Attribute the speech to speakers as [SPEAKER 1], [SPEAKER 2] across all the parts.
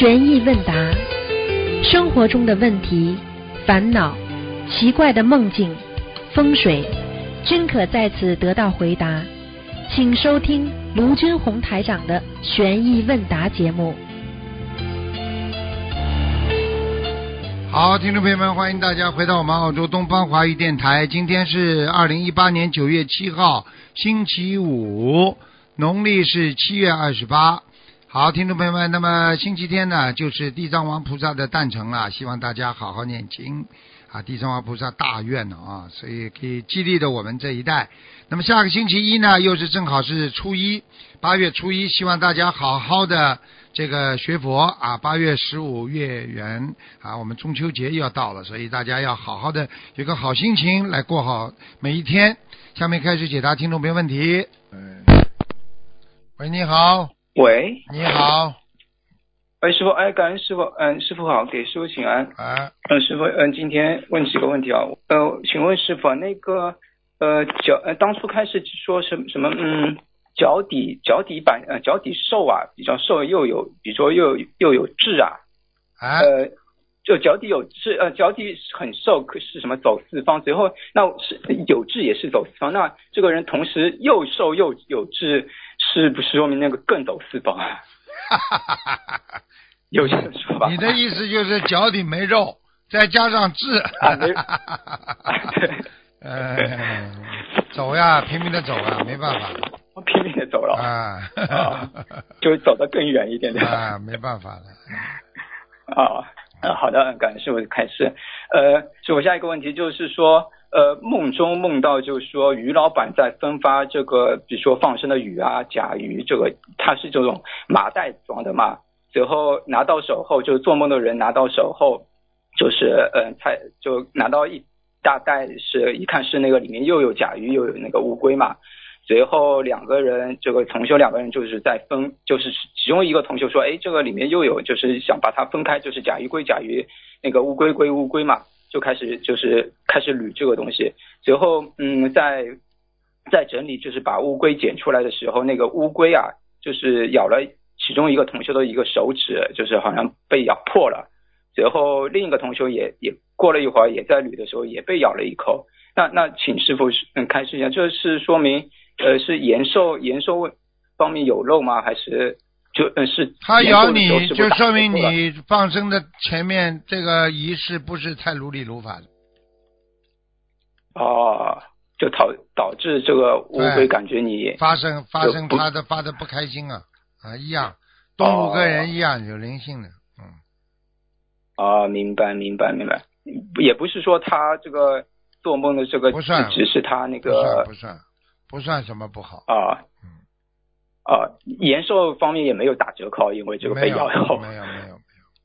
[SPEAKER 1] 悬疑问答，生活中的问题、烦恼、奇怪的梦境、风水，均可在此得到回答。请收听卢军红台长的悬疑问答节目。
[SPEAKER 2] 好，听众朋友们，欢迎大家回到我们澳洲东方华语电台。今天是二零一八年九月七号，星期五，农历是七月二十八。好，听众朋友们，那么星期天呢，就是地藏王菩萨的诞辰了，希望大家好好念经啊！地藏王菩萨大愿了啊，所以可以激励着我们这一代。那么下个星期一呢，又是正好是初一，八月初一，希望大家好好的这个学佛啊。八月十五月圆啊，我们中秋节又要到了，所以大家要好好的有个好心情来过好每一天。下面开始解答听众朋友问题。嗯，喂，你好，
[SPEAKER 3] 喂，
[SPEAKER 2] 你好，
[SPEAKER 3] 哎，师傅，哎，感恩师傅，嗯，师傅好，给师傅请安。
[SPEAKER 2] 啊，
[SPEAKER 3] 嗯，师傅，嗯，今天问几个问题啊，呃，请问师傅，那个，呃，脚，呃，当初开始说什么什么，嗯，脚底脚底板，呃，脚底瘦啊，比较瘦又有，比如说又又有痣啊，
[SPEAKER 2] 啊，
[SPEAKER 3] 呃，就脚底有痣，呃，脚底很瘦，可是什么走四方，随后那是有痣也是走四方，那这个人同时又瘦又有痣，是不是说明那个更走四方啊？
[SPEAKER 2] 哈哈哈哈哈哈。
[SPEAKER 3] 有这个说法？
[SPEAKER 2] 你的意思就是脚底没肉，再加上痣，
[SPEAKER 3] 啊没对，
[SPEAKER 2] 呃，走呀，拼命的走啊，没办法
[SPEAKER 3] 我拼命的走了，
[SPEAKER 2] 啊，
[SPEAKER 3] 啊 就走得更远一点点。
[SPEAKER 2] 啊，没办法了，
[SPEAKER 3] 啊，呃好的，感谢师傅开始。呃，师傅下一个问题就是说，呃，梦中梦到就是说于老板在分发这个，比如说放生的鱼啊、甲鱼，这个它是这种麻袋装的嘛，随后拿到手后，就是做梦的人拿到手后，就是呃，才就拿到一大袋是，一看是那个里面又有甲鱼又有那个乌龟嘛。随后两个人，这个同修两个人就是在分，就是其中一个同修说，哎，这个里面又有，就是想把它分开，就是甲鱼归甲鱼，那个乌龟归乌龟嘛，就开始就是开始捋这个东西。随后，嗯，在在整理，就是把乌龟捡出来的时候，那个乌龟啊，就是咬了其中一个同学的一个手指，就是好像被咬破了。随后另一个同学也也过了一会儿，也在捋的时候也被咬了一口。那那请师傅嗯开示一下，这是说明呃是延寿延寿方面有漏吗？还是就嗯是
[SPEAKER 2] 他咬你就说明你放生的前面这个仪式不是太如理如法的，
[SPEAKER 3] 哦，就导导致这个乌龟感觉你
[SPEAKER 2] 发生发生
[SPEAKER 3] 不
[SPEAKER 2] 他的发的不开心啊啊一样，动物跟人一样有灵性的，嗯，
[SPEAKER 3] 啊，明白明白明白，也不是说他这个做梦的这个
[SPEAKER 2] 不算
[SPEAKER 3] 只是他那
[SPEAKER 2] 不算
[SPEAKER 3] 个
[SPEAKER 2] 不算不算什么不好，
[SPEAKER 3] 啊
[SPEAKER 2] 嗯
[SPEAKER 3] 啊延寿方面也没有打折扣，因为这个被
[SPEAKER 2] 没有
[SPEAKER 3] 咬后
[SPEAKER 2] 没有没有没有，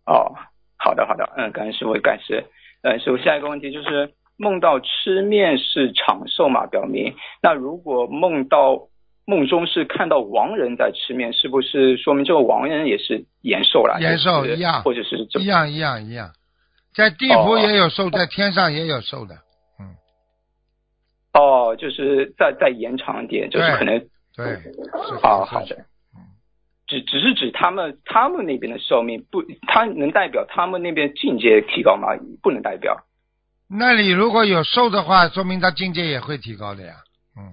[SPEAKER 3] 哦，好的好的，嗯，感谢师傅感谢。呃，师傅下一个问题就是梦到吃面是长寿嘛？表明那如果梦到梦中是看到亡人在吃面，是不是说明这个亡人也是延寿了？
[SPEAKER 2] 延寿一样
[SPEAKER 3] 或者是这
[SPEAKER 2] 一样一样一样，在地府
[SPEAKER 3] 哦
[SPEAKER 2] 也有寿，在天上也有寿的，嗯，
[SPEAKER 3] 哦，就是再再延长一点，就是可能
[SPEAKER 2] 对，是
[SPEAKER 3] 哦，好的
[SPEAKER 2] 嗯。
[SPEAKER 3] 只只是指他们他们那边的寿命不，它能代表他们那边境界提高吗？不能代表。
[SPEAKER 2] 那里如果有寿的话，说明他境界也会提高的呀。嗯，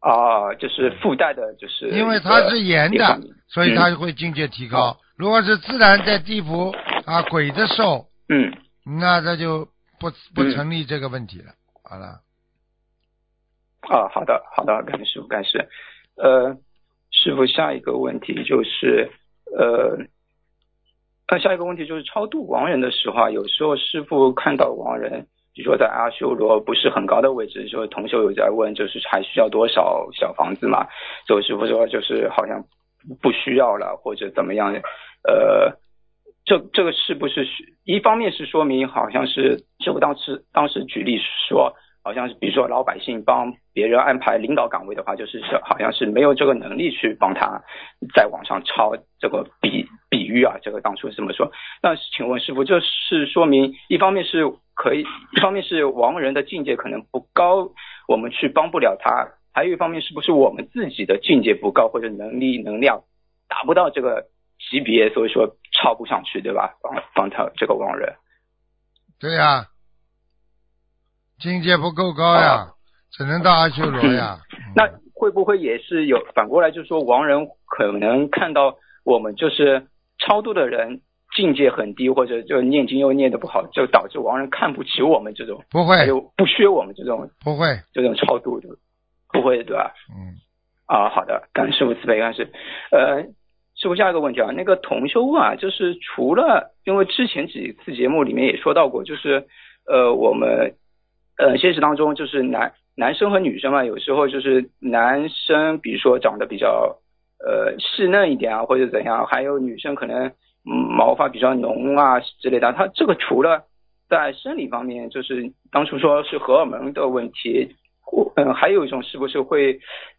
[SPEAKER 3] 啊，就是附带的，就是
[SPEAKER 2] 因为它是延的，所以它会境界提高。如果是自然在地府啊鬼的寿，
[SPEAKER 3] 嗯
[SPEAKER 2] 那这就不不
[SPEAKER 3] 嗯
[SPEAKER 2] 成立这个问题了。好了，
[SPEAKER 3] 啊，好的，好的，感谢师傅，感谢。呃，师傅，下一个问题就是，呃，那下一个问题就是超度亡人的时候啊，有时候师傅看到亡人，比如说在阿修罗不是很高的位置，就是同修有在问，就是还需要多少小房子嘛？所以师傅说就是好像不需要了，或者怎么样？呃，这这个是不是一方面是说明好像是师傅当时当时举例说。好像是比如说老百姓帮别人安排领导岗位的话，就是是好像是没有这个能力去帮他在网上抄这个比比喻啊，这个当初是这么说。那请问师傅，这是说明一方面是可以，一方面是亡人的境界可能不高，我们去帮不了他；还有一方面是不是我们自己的境界不高，或者能力能量达不到这个级别，所以说超不上去，对吧？帮帮他这个亡人。
[SPEAKER 2] 对呀，境界不够高呀，只能到阿修罗呀。
[SPEAKER 3] 那会不会也是有反过来，就是说亡人可能看到我们就是超度的人境界很低，或者就念经又念的不好，就导致亡人看不起我们这种，
[SPEAKER 2] 不会，
[SPEAKER 3] 就不削我们这种，
[SPEAKER 2] 不会
[SPEAKER 3] 这种超度的，不会对吧？
[SPEAKER 2] 嗯。
[SPEAKER 3] 啊，好的，感谢师傅慈悲，感谢。呃，师傅下一个问题啊，那个同修啊，就是除了因为之前几次节目里面也说到过，就是呃我们呃现实当中就是男男生和女生嘛，有时候就是男生比如说长得比较呃细嫩一点啊，或者怎样，还有女生可能毛发比较浓啊之类的，他这个除了在生理方面，就是当初说是荷尔蒙的问题。嗯，还有一种是不是会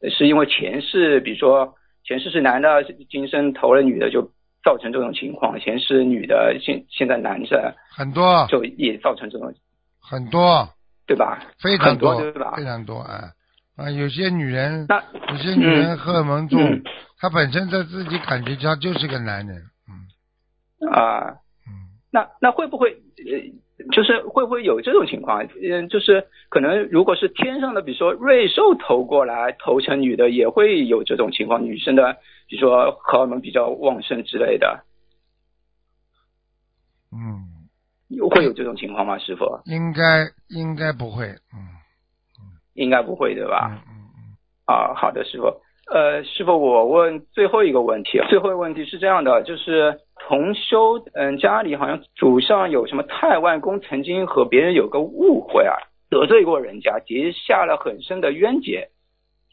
[SPEAKER 3] 是因为前世，比如说前世是男的，今生投了女的，就造成这种情况；前世女的，现现在男的
[SPEAKER 2] 很多，
[SPEAKER 3] 就也造成这种
[SPEAKER 2] 很多，
[SPEAKER 3] 对吧？
[SPEAKER 2] 非常
[SPEAKER 3] 多，对吧？
[SPEAKER 2] 非常多啊啊！有些女人，
[SPEAKER 3] 那
[SPEAKER 2] 有些女人荷尔蒙重，她本身她自己感觉她就是个男人，
[SPEAKER 3] 嗯啊，嗯，那那会不会呃？就是会不会有这种情况？嗯，就是可能如果是天上的，比如说瑞兽投过来投成女的，也会有这种情况。女生的，比如说荷尔蒙比较旺盛之类的。
[SPEAKER 2] 嗯，
[SPEAKER 3] 会有这种情况吗，师傅？
[SPEAKER 2] 应该应该不会，嗯
[SPEAKER 3] 嗯，应该不会对吧？
[SPEAKER 2] 嗯嗯嗯。
[SPEAKER 3] 啊，好的，师傅。呃，师傅，我问最后一个问题。最后一个问题是这样的，就是同修，嗯，家里好像祖上有什么太外公曾经和别人有个误会啊，得罪过人家，结下了很深的冤结。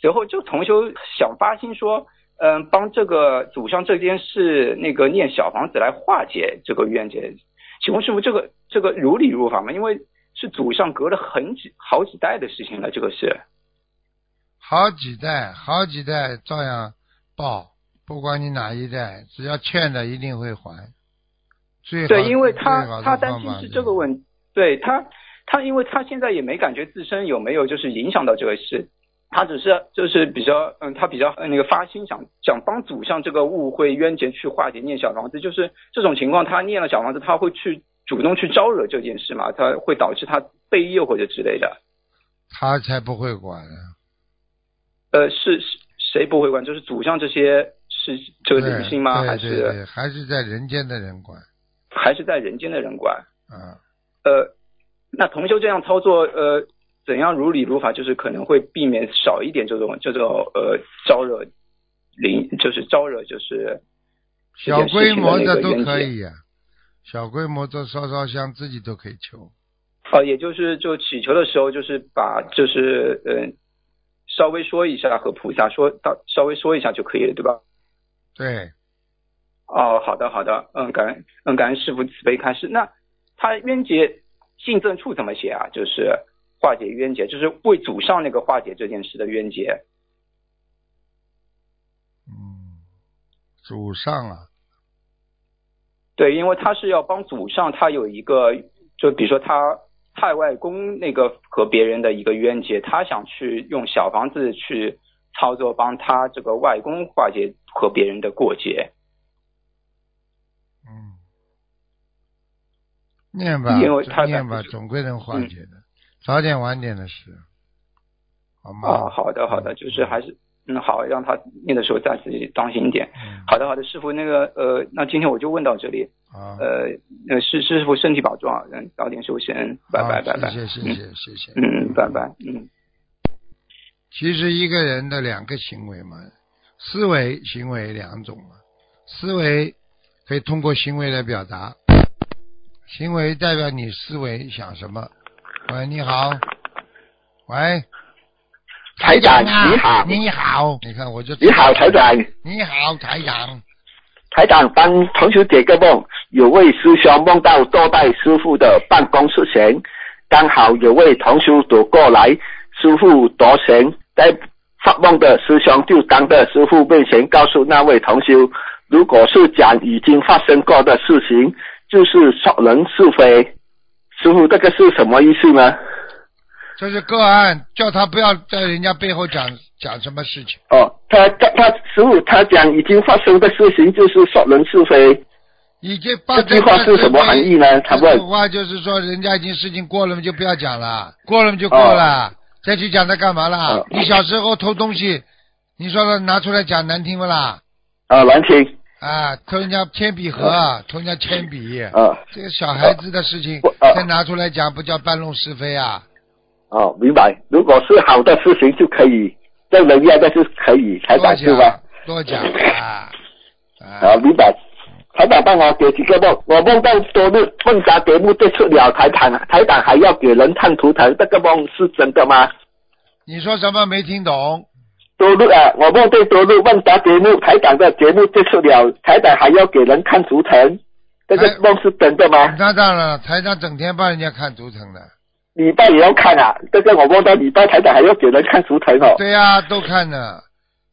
[SPEAKER 3] 随后就同修想发心说，嗯，帮这个祖上这件事，那个念小房子来化解这个冤结。请问师傅，这个这个如理如法吗？因为是祖上隔了很几好几代的事情了，这个是。
[SPEAKER 2] 好几代，好几代照样报，不管你哪一代，只要欠的一定会还。最
[SPEAKER 3] 对，因为他他担心是这个问，对他他因为他现在也没感觉自身有没有就是影响到这个事，他只是就是比较嗯，他比较那个发心想想帮祖上这个误会冤结去化解，念小房子，就是这种情况，他念了小房子，他会去主动去招惹这件事嘛，他会导致他被诱或者之类的。
[SPEAKER 2] 他才不会管呢。
[SPEAKER 3] 呃，是谁不会管？就是祖上这些是这个灵性吗？还是
[SPEAKER 2] 还是在人间的人管？
[SPEAKER 3] 还是在人间的人管？
[SPEAKER 2] 啊，
[SPEAKER 3] 呃，那同修这样操作，呃，怎样如理如法？就是可能会避免少一点这种这种呃招惹灵，就是招惹就是
[SPEAKER 2] 小规模
[SPEAKER 3] 的
[SPEAKER 2] 都可以呀，小规模的烧烧香自己都可以求。
[SPEAKER 3] 哦，也就是就祈求的时候，就是把就是嗯。稍微说一下和菩萨说到，稍微说一下就可以了，对吧？
[SPEAKER 2] 对。
[SPEAKER 3] 哦，好的，好的，嗯，感恩，嗯，感恩师傅慈悲开示。那他冤结信赠处怎么写啊？就是化解冤结，就是为祖上那个化解这件事的冤结。
[SPEAKER 2] 嗯，祖上啊。
[SPEAKER 3] 对，因为他是要帮祖上，他有一个，就比如说他。太外公那个和别人的一个冤结，他想去用小房子去操作，帮他这个外公化解和别人的过节。
[SPEAKER 2] 嗯，念吧，
[SPEAKER 3] 因为他
[SPEAKER 2] 念吧，总归能化解的，早点晚点的事，好吗？
[SPEAKER 3] 啊，好的，好的，就是还是。嗯，好，让他念的时候再次当心一点。好的，好的，师傅，那个呃，那今天我就问到这里。
[SPEAKER 2] 啊。
[SPEAKER 3] 呃，呃，师师傅身体保重啊，嗯，早点休息，拜拜拜拜。
[SPEAKER 2] 谢谢谢谢谢谢。
[SPEAKER 3] 嗯，拜拜嗯。
[SPEAKER 2] 其实一个人的两个行为嘛，思维行为两种嘛，思维可以通过行为来表达，行为代表你思维想什么。喂，你好。喂。
[SPEAKER 4] 台长你好，
[SPEAKER 2] 你好，你看我就
[SPEAKER 4] 你好台长，
[SPEAKER 2] 你好台长，
[SPEAKER 4] 台长帮同学解个梦，有位师兄梦到坐在师傅的办公室前，刚好有位同学走过来，师傅夺神，在发梦的师兄就当着师傅面前告诉那位同学，如果是讲已经发生过的事情，就是说人是非，师傅这个是什么意思呢？
[SPEAKER 2] 这是个案，叫他不要在人家背后讲讲什么事情。
[SPEAKER 4] 哦，他他他师傅他讲已经发生的事情就是说人是非，
[SPEAKER 2] 已经把
[SPEAKER 4] 这句话是什么含义呢？他问
[SPEAKER 2] 这句。话就是说，人家已经事情过了嘛，就不要讲了，过了嘛就过了，再去讲他干嘛啦？
[SPEAKER 4] 哦
[SPEAKER 2] 你小时候偷东西，你说他拿出来讲难听不啦？
[SPEAKER 4] 啊，难听
[SPEAKER 2] 啊，偷人家铅笔盒，啊偷人家铅笔，
[SPEAKER 4] 啊
[SPEAKER 2] 这个小孩子的事情
[SPEAKER 4] 我啊
[SPEAKER 2] 再拿出来讲，不叫搬弄是非啊？
[SPEAKER 4] 哦，明白。如果是好的事情就可以，正能量的就可以，台
[SPEAKER 2] 多
[SPEAKER 4] 长是吧？
[SPEAKER 2] 多讲啊
[SPEAKER 4] 啊，
[SPEAKER 2] 啊！
[SPEAKER 4] 明白。台长帮我给几个梦，我梦到多日问答节目结束了，台长台长还要给人看图腾，这个梦是真的吗？
[SPEAKER 2] 你说什么没听懂？
[SPEAKER 4] 多日啊，我梦见多日问答节目，台长的节目结束了，台长还要给人看图腾，这个
[SPEAKER 2] 哎
[SPEAKER 4] 梦是真的吗？
[SPEAKER 2] 那当然了，台长整天帮人家看图腾的。
[SPEAKER 4] 礼拜也要看啊，这个我梦到礼拜台长还要给人看图腾哦。
[SPEAKER 2] 对呀、都看呢。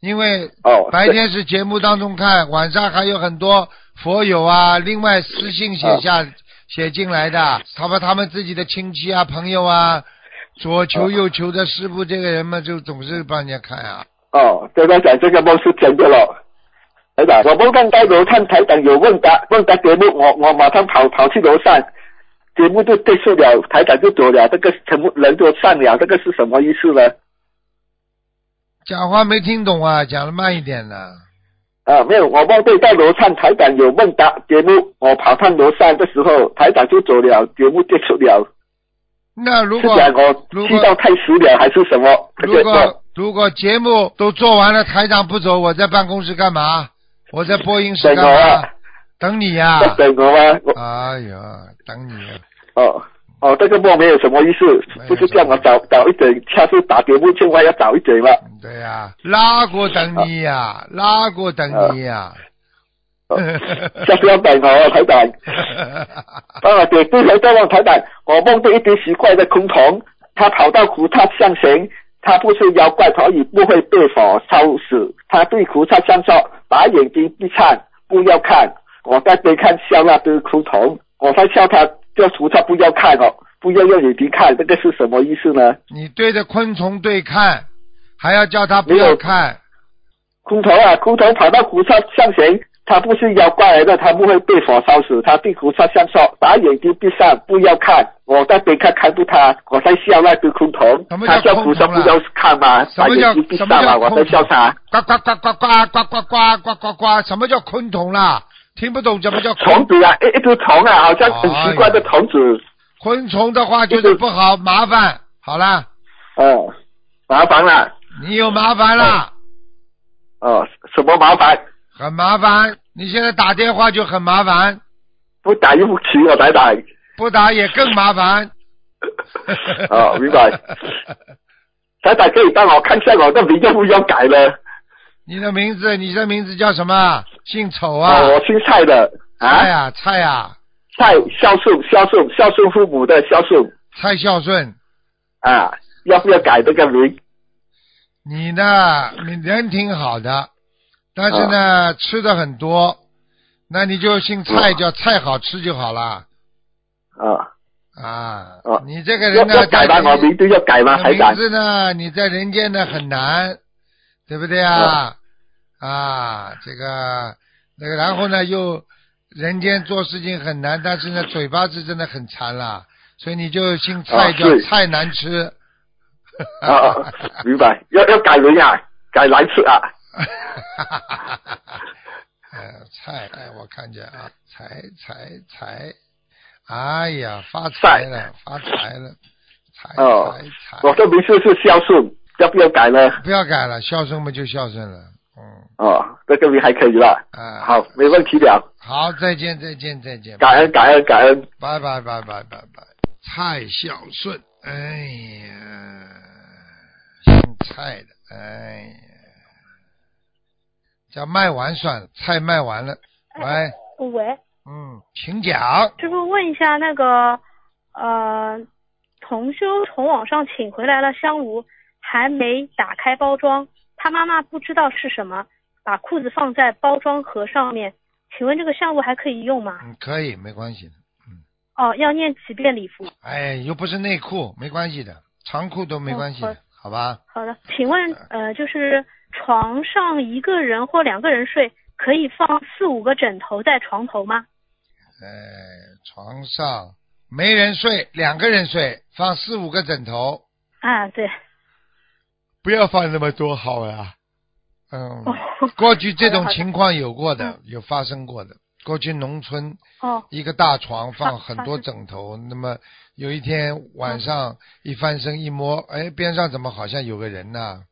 [SPEAKER 2] 因为
[SPEAKER 4] 哦，
[SPEAKER 2] 白天是节目当中看，晚上还有很多佛友啊，另外私信写下、写进来的，他把他们自己的亲戚啊、朋友啊，左求右求的师傅这个人嘛，就总是帮人家看啊。
[SPEAKER 4] 哦，对台长，这个梦是真的咯。台长，我梦到在楼上台长有问答问答节目，我我马上跑跑去楼上，节目就结束了，台长就走了，这个全部人都散了，这个是什么意思呢？
[SPEAKER 2] 讲话没听懂啊，讲的慢一点呢。
[SPEAKER 4] 啊，没有，我梦对在楼上台长有问答节目，我跑上楼上的时候，台长就走了，节目结束了，
[SPEAKER 2] 那如果
[SPEAKER 4] 是讲我
[SPEAKER 2] 如果
[SPEAKER 4] 去到太迟了还是什么？
[SPEAKER 2] 如果如果节目都做完了，台长不走，我在办公室干嘛？我在播音室
[SPEAKER 4] 等
[SPEAKER 2] 干嘛
[SPEAKER 4] 我啊？
[SPEAKER 2] 等你呀、
[SPEAKER 4] 要等我吗？我
[SPEAKER 2] 哎呀，等你啊！
[SPEAKER 4] 哦哦，这个梦没有什么意思
[SPEAKER 2] 没有，
[SPEAKER 4] 不是叫我早早一点，下次打节目千万要早一点嘛。
[SPEAKER 2] 对呀、拉过等你呀、拉过等你呀、
[SPEAKER 4] 哦下次要等我，台长。帮我给对头再问台长，我梦到一堆奇怪的昆虫，他跑到菩萨像前，它不是妖怪，所以不会被火烧死。他对菩萨像说：“把眼睛闭上，不要看。”我在边看笑那只昆虫，我在笑他，叫菩萨不要看哦，不要用眼睛看，这个是什么意思呢？
[SPEAKER 2] 你对着昆虫对看，还要叫他不要看。
[SPEAKER 4] 昆虫啊，昆虫跑到菩萨像前，它不是妖怪来的，他不会被火烧死。他对菩萨像说：“把眼睛闭上，不要看。”我在边看看不他，我在笑那只昆虫
[SPEAKER 2] 什么，叫
[SPEAKER 4] 它叫菩萨不要看嘛，把眼睛闭上嘛，我在笑他。
[SPEAKER 2] 呱呱呱呱呱呱呱呱呱呱呱！什么叫昆虫啦？听不懂什么叫
[SPEAKER 4] 虫子啊，一一只虫啊，好像很奇怪的虫子，
[SPEAKER 2] 昆虫的话就是不好，麻烦。好啦，
[SPEAKER 4] 嗯，麻烦了，
[SPEAKER 2] 你有麻烦啦，
[SPEAKER 4] 哦，什么麻烦？
[SPEAKER 2] 很麻烦。你现在打电话就很麻烦，
[SPEAKER 4] 不打又不起，我才打。
[SPEAKER 2] 不打也更麻烦。
[SPEAKER 4] 哦明白 台长可以帮我看一下我的名要不要改了？
[SPEAKER 2] 你的名字，你的名字叫什么？姓丑啊？
[SPEAKER 4] 哦，我姓蔡的
[SPEAKER 2] 蔡
[SPEAKER 4] 啊，
[SPEAKER 2] 呀，蔡呀，
[SPEAKER 4] 蔡孝顺，孝顺，孝顺父母的孝顺
[SPEAKER 2] 蔡孝顺。
[SPEAKER 4] 啊，要不要改这个名？
[SPEAKER 2] 你呢，你人挺好的，但是呢，吃的很多，那你就姓蔡，
[SPEAKER 4] 哦
[SPEAKER 2] 叫蔡好吃就好了
[SPEAKER 4] 啊，
[SPEAKER 2] 啊
[SPEAKER 4] 哦。
[SPEAKER 2] 你这个人呢，
[SPEAKER 4] 要改吗？
[SPEAKER 2] 在
[SPEAKER 4] 我名字要改吗？
[SPEAKER 2] 你的
[SPEAKER 4] 台长
[SPEAKER 2] 名？字呢，你在人间呢很难，对不对啊？啊，这个那个，然后呢又人间做事情很难，但是呢嘴巴是真的很馋了，所以你就姓蔡，叫
[SPEAKER 4] 啊是
[SPEAKER 2] 菜难吃。
[SPEAKER 4] 啊啊，明白。要要改名啊，改难吃啊。
[SPEAKER 2] 呃，菜，哎，我看见啊，财财财，哎呀，发财了，发财了，财
[SPEAKER 4] 哦
[SPEAKER 2] 财财，
[SPEAKER 4] 我的名字是孝顺，要不要改呢？
[SPEAKER 2] 不要改了，孝顺嘛就孝顺了，嗯，
[SPEAKER 4] 哦，这个名还可以了。
[SPEAKER 2] 啊，
[SPEAKER 4] 好，没问题了。
[SPEAKER 2] 好，再见，再见，再见，
[SPEAKER 4] 感恩感恩感恩。
[SPEAKER 2] 拜拜拜拜拜拜。蔡孝顺，哎呀，姓蔡的，哎呀，叫卖完算了，菜卖完了。喂，
[SPEAKER 5] 喂，
[SPEAKER 2] 嗯，请讲。
[SPEAKER 5] 师傅问一下那个呃，同修从网上请回来了香炉，还没打开包装，他妈妈不知道是什么，把裤子放在包装盒上面，请问这个香炉还可以用吗？
[SPEAKER 2] 嗯，可以，没关系的。
[SPEAKER 5] 哦，要念几遍礼服？
[SPEAKER 2] 哎，又不是内裤，没关系的，长裤都没关系的，
[SPEAKER 5] 哦
[SPEAKER 2] 好吧？
[SPEAKER 5] 好的，请问呃，就是床上一个人或两个人睡，可以放四五个枕头在床头吗？
[SPEAKER 2] 哎，床上没人睡，两个人睡，放四五个枕头，
[SPEAKER 5] 啊，对，
[SPEAKER 2] 不要放那么多好呀。嗯，
[SPEAKER 5] 哦，
[SPEAKER 2] 过去这种情况有过的
[SPEAKER 5] 嗯，
[SPEAKER 2] 有发生过的。过去农村
[SPEAKER 5] 哦，
[SPEAKER 2] 一个大床放很多枕头，那么有一天晚上一翻身一摸，哎，边上怎么好像有个人呢？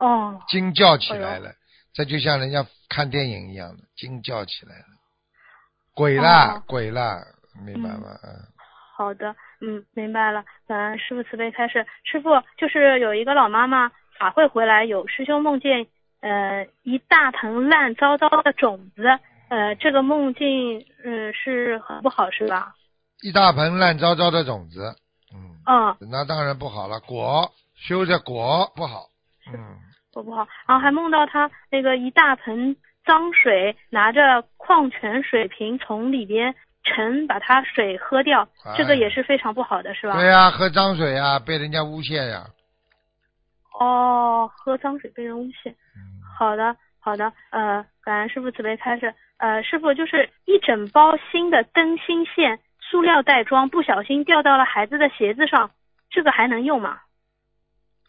[SPEAKER 5] 哦，
[SPEAKER 2] 惊叫起来
[SPEAKER 5] 哎
[SPEAKER 2] 了，这就像人家看电影一样的，惊叫起来了，鬼啦，
[SPEAKER 5] 哦
[SPEAKER 2] 鬼啦，明白吗？嗯，
[SPEAKER 5] 好的，嗯，明白了。嗯，师傅慈悲开示，师傅就是有一个老妈妈法会回来，有师兄梦见呃一大盆烂糟糟的种子，呃，这个梦境嗯是很不好是吧？
[SPEAKER 2] 一大盆烂糟糟的种子，嗯，
[SPEAKER 5] 嗯，
[SPEAKER 2] 那当然不好了，果修着果不好，嗯，
[SPEAKER 5] 不不好。然后还梦到他那个一大盆脏水，拿着矿泉水瓶从里边盛，把他水喝掉，这个
[SPEAKER 2] 哎
[SPEAKER 5] 也是非常不好的是吧？
[SPEAKER 2] 对呀、喝脏水呀、被人家诬陷呀、
[SPEAKER 5] 哦，喝脏水被人诬陷。
[SPEAKER 2] 嗯，
[SPEAKER 5] 好的，好的，呃，感恩师傅慈悲开示。呃，师傅就是一整包新的灯芯线，塑料袋装，不小心掉到了孩子的鞋子上，这个还能用吗？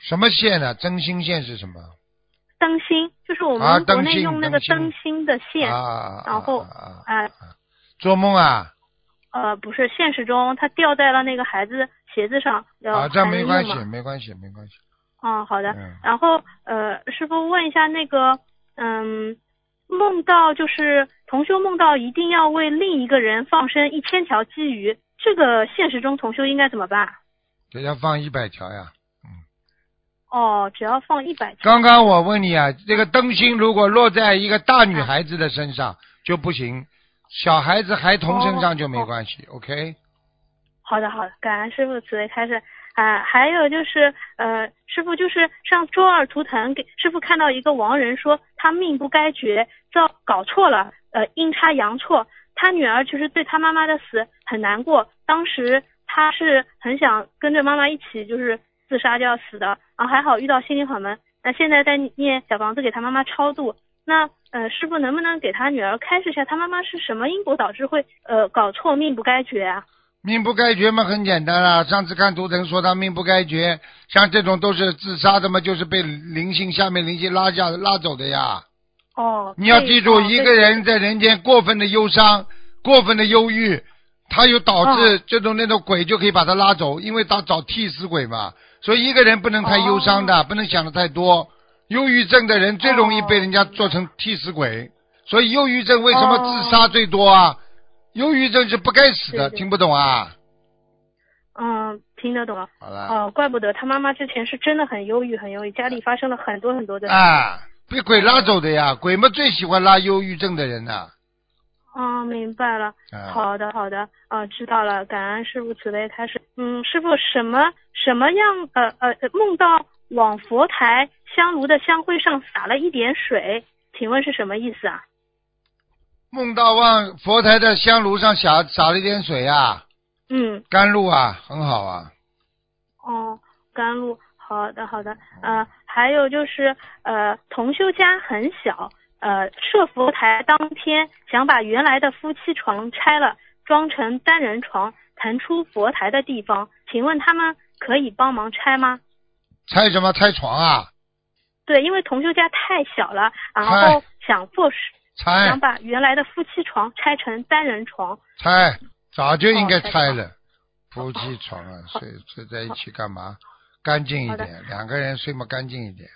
[SPEAKER 2] 什么线呢、灯芯线是什么？
[SPEAKER 5] 灯芯就是我
[SPEAKER 2] 啊
[SPEAKER 5] 们国内用那个
[SPEAKER 2] 灯芯
[SPEAKER 5] 的线，
[SPEAKER 2] 啊，
[SPEAKER 5] 然后
[SPEAKER 2] 啊做梦啊
[SPEAKER 5] 呃，不是，现实中它掉在了那个孩子鞋子上，要
[SPEAKER 2] 啊，这
[SPEAKER 5] 还能
[SPEAKER 2] 没关系，没关系，没关系。
[SPEAKER 5] 嗯，好的。
[SPEAKER 2] 嗯
[SPEAKER 5] 然后呃，师傅问一下那个，嗯，梦到就是同修梦到一定要为另一个人放生一千条鲫鱼，这个现实中同修应该怎么办？
[SPEAKER 2] 给他放一百条呀。
[SPEAKER 5] 哦，只要放一百条。
[SPEAKER 2] 刚刚我问你啊，这个灯芯如果落在一个大女孩子的身上就不行，小孩子孩童身上就没关系。OK，
[SPEAKER 5] 好的，好的，感恩师傅慈悲开示。啊、还有就是，呃，师傅就是上周二图腾给师傅看到一个亡人说他命不该绝，造搞错了，呃，阴差阳错。他女儿就是对他妈妈的死很难过，当时他是很想跟着妈妈一起就是自杀就要死的，还好遇到心灵法门。那现在在念小房子给他妈妈超度，那呃，师傅能不能给他女儿开示一下，他妈妈是什么因果导致会呃搞错命不该绝啊？
[SPEAKER 2] 命不该绝嘛，很简单啦。上次看图腾说他命不该绝，像这种都是自杀的嘛，就是被灵性下面灵性拉下拉走的呀。
[SPEAKER 5] 哦，
[SPEAKER 2] 你要记住，一个人在人间过分的忧伤、过分的忧郁，他有导致
[SPEAKER 5] 哦
[SPEAKER 2] 这种那种鬼就可以把他拉走，因为他找替死鬼嘛。所以一个人不能太忧伤
[SPEAKER 5] 哦
[SPEAKER 2] 的，不能想的太多。忧郁症的人最容易被人家做成替死鬼，所以忧郁症为什么自杀最多啊？忧郁症是不该死的，听不懂啊？
[SPEAKER 5] 嗯，听得懂了。
[SPEAKER 2] 好了，
[SPEAKER 5] 哦，怪不得他妈妈之前是真的很忧郁，很忧郁，家里发生了很多很多的。
[SPEAKER 2] 啊，被鬼拉走的呀，鬼们最喜欢拉忧郁症的人呐、
[SPEAKER 5] 哦，明白了。
[SPEAKER 2] 啊。
[SPEAKER 5] 好的，好的，啊，知道了。感恩师傅慈悲开始。嗯，师傅什么什么样？呃呃，呃梦到往佛台香炉的香灰上洒了一点水，请问是什么意思啊？
[SPEAKER 2] 梦到往佛台的香炉上洒洒了一点水啊，
[SPEAKER 5] 嗯，
[SPEAKER 2] 甘露啊，很好啊。
[SPEAKER 5] 哦，甘露。好的，好的。呃，还有就是，呃，同修家很小，呃，设佛台当天想把原来的夫妻床拆了，装成单人床，腾出佛台的地方，请问他们可以帮忙拆吗？
[SPEAKER 2] 拆什么？拆床啊？
[SPEAKER 5] 对，因为同修家太小了，然后想做事，
[SPEAKER 2] 拆
[SPEAKER 5] 想把原来的夫妻床拆成单人床。
[SPEAKER 2] 拆，早就应该
[SPEAKER 5] 哦拆
[SPEAKER 2] 拆了。夫妻床啊，睡睡在一起干嘛？干净一点，两个人睡嘛干净一点。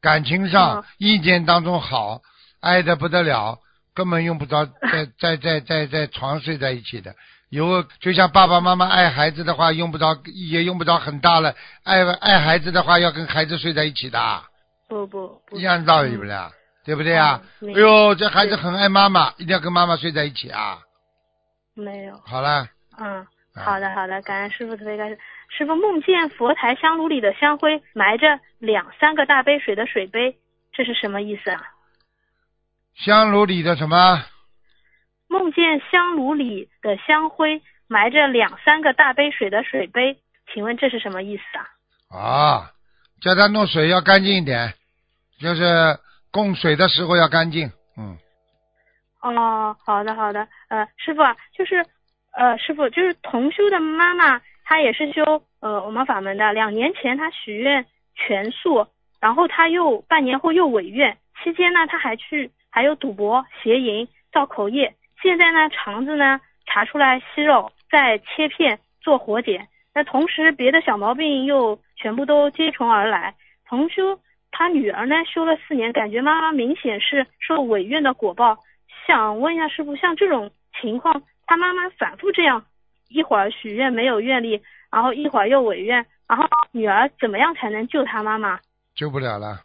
[SPEAKER 2] 感情上
[SPEAKER 5] 嗯，
[SPEAKER 2] 意见当中好，爱的不得了，根本用不着在在在在在床睡在一起的。有就像爸爸妈妈爱孩子的话，用不着也用不着很大了。爱爱孩子的话，要跟孩子睡在一起的，
[SPEAKER 5] 不不不
[SPEAKER 2] 一，样道理不啦？对不对啊？
[SPEAKER 5] 嗯
[SPEAKER 2] 哎呦，这孩子
[SPEAKER 5] 对
[SPEAKER 2] 很爱妈妈，一定要跟妈妈睡在一起啊！
[SPEAKER 5] 没有。
[SPEAKER 2] 好了，
[SPEAKER 5] 嗯，
[SPEAKER 2] 啊
[SPEAKER 5] 好的好的，感恩师傅特别感谢。师傅梦见佛台香炉里的香灰埋着两三个大杯水的水杯，这是什么意思啊？
[SPEAKER 2] 香炉里的什么？
[SPEAKER 5] 梦见香炉里的香灰埋着两三个大杯水的水杯，请问这是什么意思啊？
[SPEAKER 2] 啊，叫他弄水要干净一点，就是供水的时候要干净。嗯，
[SPEAKER 5] 哦，好的好的，呃，师傅啊，就是呃，师傅就是同修的妈妈，她也是修呃我们法门的，两年前她许愿全素，然后她又半年后又违愿，期间呢她还去还有赌博、邪淫、造口业，现在呢肠子呢查出来息肉，再切片做活检，那同时别的小毛病又全部都接踵而来。同修他女儿呢修了四年，感觉妈妈明显是受违愿的果报。想问一下师傅，像这种情况，他妈妈反复这样，一会儿许愿没有愿力，然后一会儿又违愿，然后女儿怎么样才能救他妈妈？
[SPEAKER 2] 救不了了，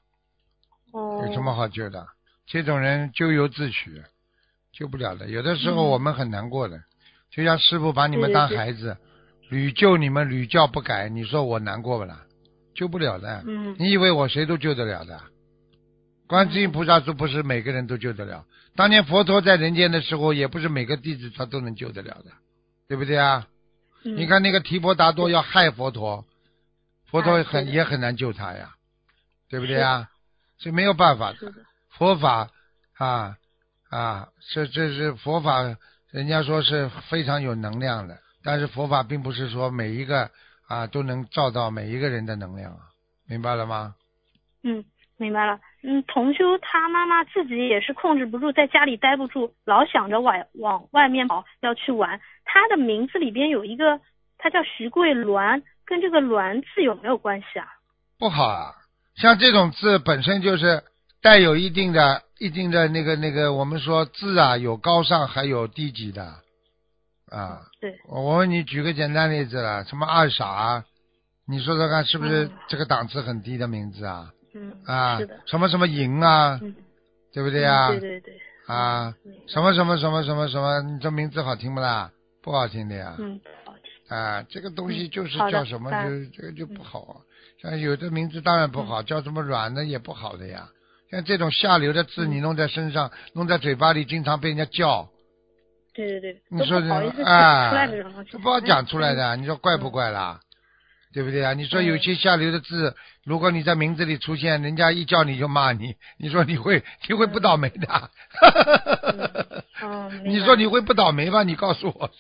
[SPEAKER 5] 哦，
[SPEAKER 2] 有什么好救的？这种人咎由自取，救不了的。有的时候
[SPEAKER 5] 嗯
[SPEAKER 2] 我们很难过的，就像师傅把你们当孩子，屡救你们屡教不改，你说我难过不啦？救不了的。
[SPEAKER 5] 嗯
[SPEAKER 2] 你以为我谁都救得了的？观世音菩萨说不是每个人都救得了。当年佛陀在人间的时候，也不是每个弟子他都能救得了的，对不对啊？
[SPEAKER 5] 嗯
[SPEAKER 2] 你看那个提婆达多要害佛陀，佛陀
[SPEAKER 5] 哎
[SPEAKER 2] 很也很难救他呀，对不对啊？所以没有办法的。
[SPEAKER 5] 的，
[SPEAKER 2] 佛法啊啊，这这是佛法，人家说是非常有能量的，但是佛法并不是说每一个啊都能照到每一个人的能量啊，明白了吗？
[SPEAKER 5] 嗯，明白了。嗯，同修他妈妈自己也是控制不住，在家里待不住，老想着往往外面跑，要去玩。他的名字里边有一个，他叫徐桂鸾，跟这个鸾字有没有关系啊？
[SPEAKER 2] 不好啊，像这种字本身就是带有一定的、一定的那个、那个，我们说字啊，有高尚还有低级的啊。
[SPEAKER 5] 对，
[SPEAKER 2] 我我问你，举个简单例子了，什么二傻啊？你说说看，是不是
[SPEAKER 5] 嗯
[SPEAKER 2] 这个档次很低的名字啊？
[SPEAKER 5] 嗯，
[SPEAKER 2] 啊什么什么赢啊，
[SPEAKER 5] 嗯，
[SPEAKER 2] 对不对呀？
[SPEAKER 5] 对对对，
[SPEAKER 2] 啊，
[SPEAKER 5] 嗯
[SPEAKER 2] 什么什么什么什么什么，你这名字好听不啦？不好听的呀。
[SPEAKER 5] 嗯，好听，
[SPEAKER 2] 啊，这个东西就是叫什么，
[SPEAKER 5] 嗯
[SPEAKER 2] 就这个就不好啊。像有的名字当然不好，叫什么软的也不好的呀。像这种下流的字，
[SPEAKER 5] 嗯
[SPEAKER 2] 你弄在身上，弄在嘴巴里，经常被人家叫，
[SPEAKER 5] 对对对，
[SPEAKER 2] 你说这啊不好讲出来
[SPEAKER 5] 嗯。
[SPEAKER 2] 的，你说怪不怪啦？对不对啊？你说
[SPEAKER 5] 嗯
[SPEAKER 2] 有些下流的字，如果你在名字里出现，人家一叫你就骂你，你说你会你会不倒霉的？
[SPEAKER 5] 嗯，明白
[SPEAKER 2] 你说你会不倒霉吧？你告诉我，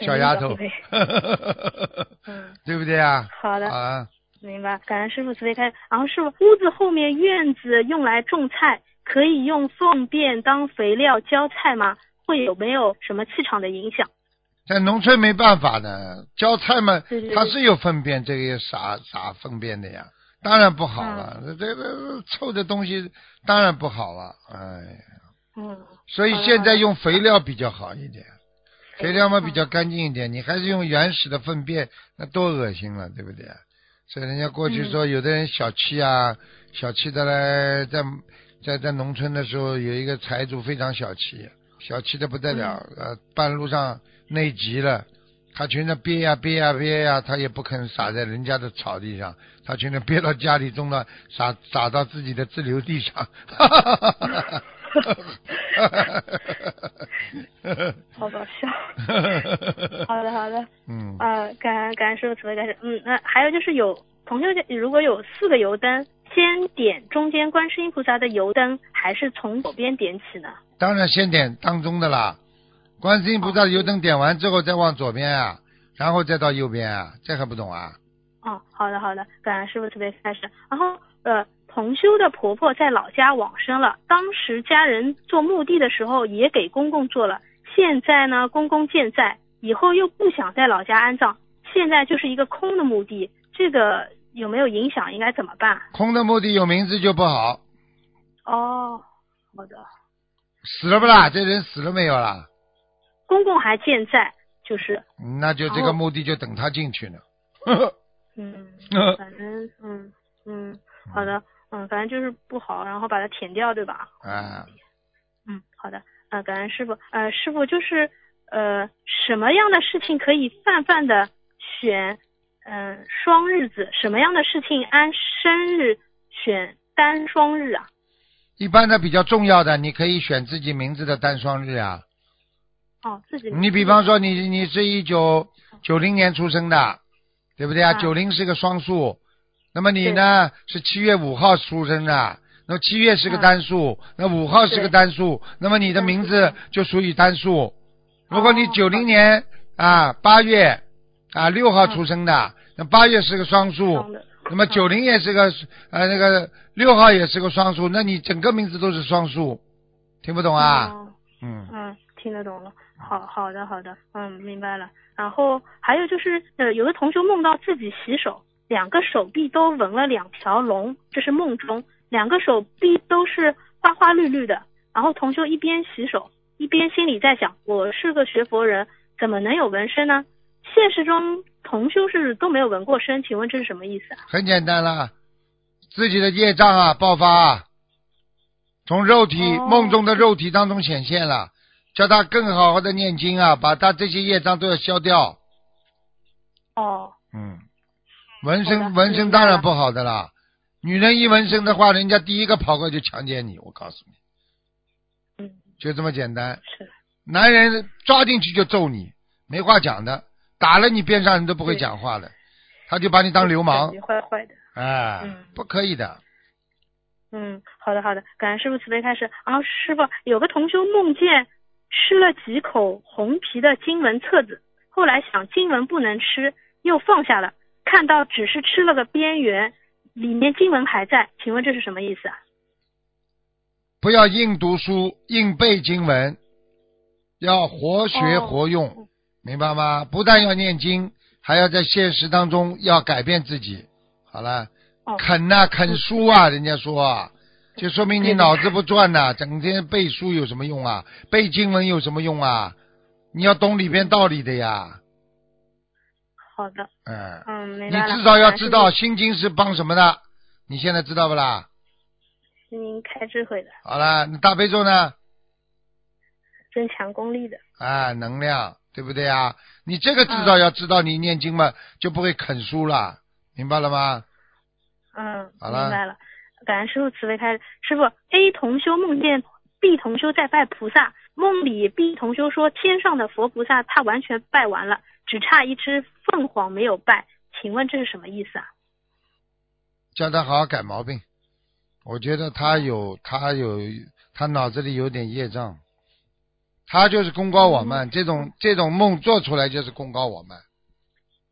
[SPEAKER 2] 小小丫头 对不对啊？
[SPEAKER 5] 好的，
[SPEAKER 2] 啊，
[SPEAKER 5] 明白。感恩师傅慈悲开示。然后师傅，屋子后面院子用来种菜，可以用粪便当肥料浇菜吗？会有没有什么气场的影响？
[SPEAKER 2] 在农村没办法的，浇菜嘛
[SPEAKER 5] 对对，对
[SPEAKER 2] 它是有粪便，这个有啥啥粪便的呀，当然不好了。
[SPEAKER 5] 嗯
[SPEAKER 2] 这个臭的东西当然不好了，哎呀，
[SPEAKER 5] 嗯，
[SPEAKER 2] 所以现在用肥料比较好一点，肥料嘛
[SPEAKER 5] 嗯
[SPEAKER 2] 比较干净一点，你还是用原始的粪便，那多恶心了，对不对？所以人家过去说，有的人小气啊，小气的嘞，在在在农村的时候，有一个财主非常小气，小气的不得了，呃，半路上内急了。他全在憋呀憋呀憋呀，他也不肯撒在人家的草地上，他全在憋到家里种了，撒撒到自己的自留地上。
[SPEAKER 5] 好搞笑。好的好的，
[SPEAKER 2] 嗯，
[SPEAKER 5] 呃，感恩感恩师傅慈悲开示。嗯，那还有就是有同修家如果有四个油灯，先点中间观世音菩萨的油灯，还是从左边点起呢？
[SPEAKER 2] 当然先点当中的啦。观世音菩萨的油灯点完之后，再往左边啊，然后再到右边啊，这还不懂啊？
[SPEAKER 5] 哦，好的好的，感恩师傅慈悲开示。然后呃，同修的婆婆在老家往生了，当时家人做墓地的时候也给公公做了，现在呢公公健在，以后又不想在老家安葬，现在就是一个空的墓地，这个有没有影响？应该怎么办？
[SPEAKER 2] 空的墓地有名字就不好，
[SPEAKER 5] 哦，好的，
[SPEAKER 2] 死了不啦？这人死了没有啦？
[SPEAKER 5] 公公还健在，就是
[SPEAKER 2] 那就这
[SPEAKER 5] 哦
[SPEAKER 2] 个墓地就等他进去呢。
[SPEAKER 5] 嗯，
[SPEAKER 2] 呃
[SPEAKER 5] 反正嗯嗯，好的，嗯，反正就是不好，然后把它舔掉，对吧？
[SPEAKER 2] 啊，
[SPEAKER 5] 嗯，好的，呃，感恩师傅，呃，师傅就是呃，什么样的事情可以泛泛的选嗯、双日子，什么样的事情按生日选单双日啊？
[SPEAKER 2] 一般的比较重要的，你可以选自己名字的单双日啊。
[SPEAKER 5] 哦，自己
[SPEAKER 2] 你比方说你你是一九九零年出生的，对不对啊？
[SPEAKER 5] 啊
[SPEAKER 2] 九零是个双数，那么你呢是七月五号出生的，那么七月是个单数，那五号是个单数，那么你的名字就属于单数。如果你
[SPEAKER 5] 哦
[SPEAKER 2] 九零年啊八月啊六号出生的，那八月是个双数
[SPEAKER 5] 双，
[SPEAKER 2] 那么九零也是个呃那个六号也是个双数，那你整个名字都是双数，听不懂啊？
[SPEAKER 5] 哦。
[SPEAKER 2] 嗯，
[SPEAKER 5] 嗯，听得懂了。好好的好的，嗯，明白了。然后还有就是，呃，有的同学梦到自己洗手，两个手臂都纹了两条龙，这是梦中，两个手臂都是花花绿绿的。然后同修一边洗手，一边心里在想：我是个学佛人，怎么能有纹身呢？现实中同修是都没有纹过身，请问这是什么意思啊？
[SPEAKER 2] 很简单啦，自己的业障啊爆发啊，从肉体、
[SPEAKER 5] 哦
[SPEAKER 2] 梦中的肉体当中显现了，叫他更好好的念经啊，把他这些业障都要消掉。
[SPEAKER 5] 哦，
[SPEAKER 2] 嗯，纹身纹身当然不好的啦，女人一纹身的话，人家第一个跑过来就强奸你，我告诉你，
[SPEAKER 5] 嗯，
[SPEAKER 2] 就这么简单。
[SPEAKER 5] 是，
[SPEAKER 2] 男人抓进去就揍你，没话讲的，打了你边上人都不会讲话的，他就把你当流氓。
[SPEAKER 5] 坏坏的。
[SPEAKER 2] 哎，
[SPEAKER 5] 嗯。
[SPEAKER 2] 不可以的。
[SPEAKER 5] 嗯，好的好的，感恩师傅慈悲开始。然后师傅有个同修梦见吃了几口红皮的经文册子，后来想经文不能吃，又放下了，看到只是吃了个边缘，里面经文还在，请问这是什么意思啊？
[SPEAKER 2] 不要硬读书、硬背经文，要活学
[SPEAKER 5] 哦
[SPEAKER 2] 活用，明白吗？不但要念经，还要在现实当中要改变自己。好了，
[SPEAKER 5] 哦，
[SPEAKER 2] 啃呐、啃书啊，人家说啊，就说明你脑子不转呐、整天背书有什么用啊？背经文有什么用啊？你要懂里边道理的呀，
[SPEAKER 5] 好的，
[SPEAKER 2] 嗯，
[SPEAKER 5] 嗯，明
[SPEAKER 2] 你
[SPEAKER 5] 白了。
[SPEAKER 2] 至少要知道心经是帮什么的，你现在知道不啦？
[SPEAKER 5] 心经开智慧的，
[SPEAKER 2] 好了，你大悲咒呢？
[SPEAKER 5] 增强功力的。
[SPEAKER 2] 啊，能量，对不对啊？你这个至少要知道，你念经嘛，就不会啃书了，明白了吗？
[SPEAKER 5] 嗯，
[SPEAKER 2] 好了
[SPEAKER 5] 明白了。感恩师傅慈悲开。师傅，A 同修梦见 B 同修在拜菩萨，梦里 B 同修说天上的佛菩萨他完全拜完了，只差一只凤凰没有拜，请问这是什么意思啊？
[SPEAKER 2] 叫他好好改毛病。我觉得他有，他有，他脑子里有点业障，他就是功高我慢，这种这种梦做出来就是功高我慢，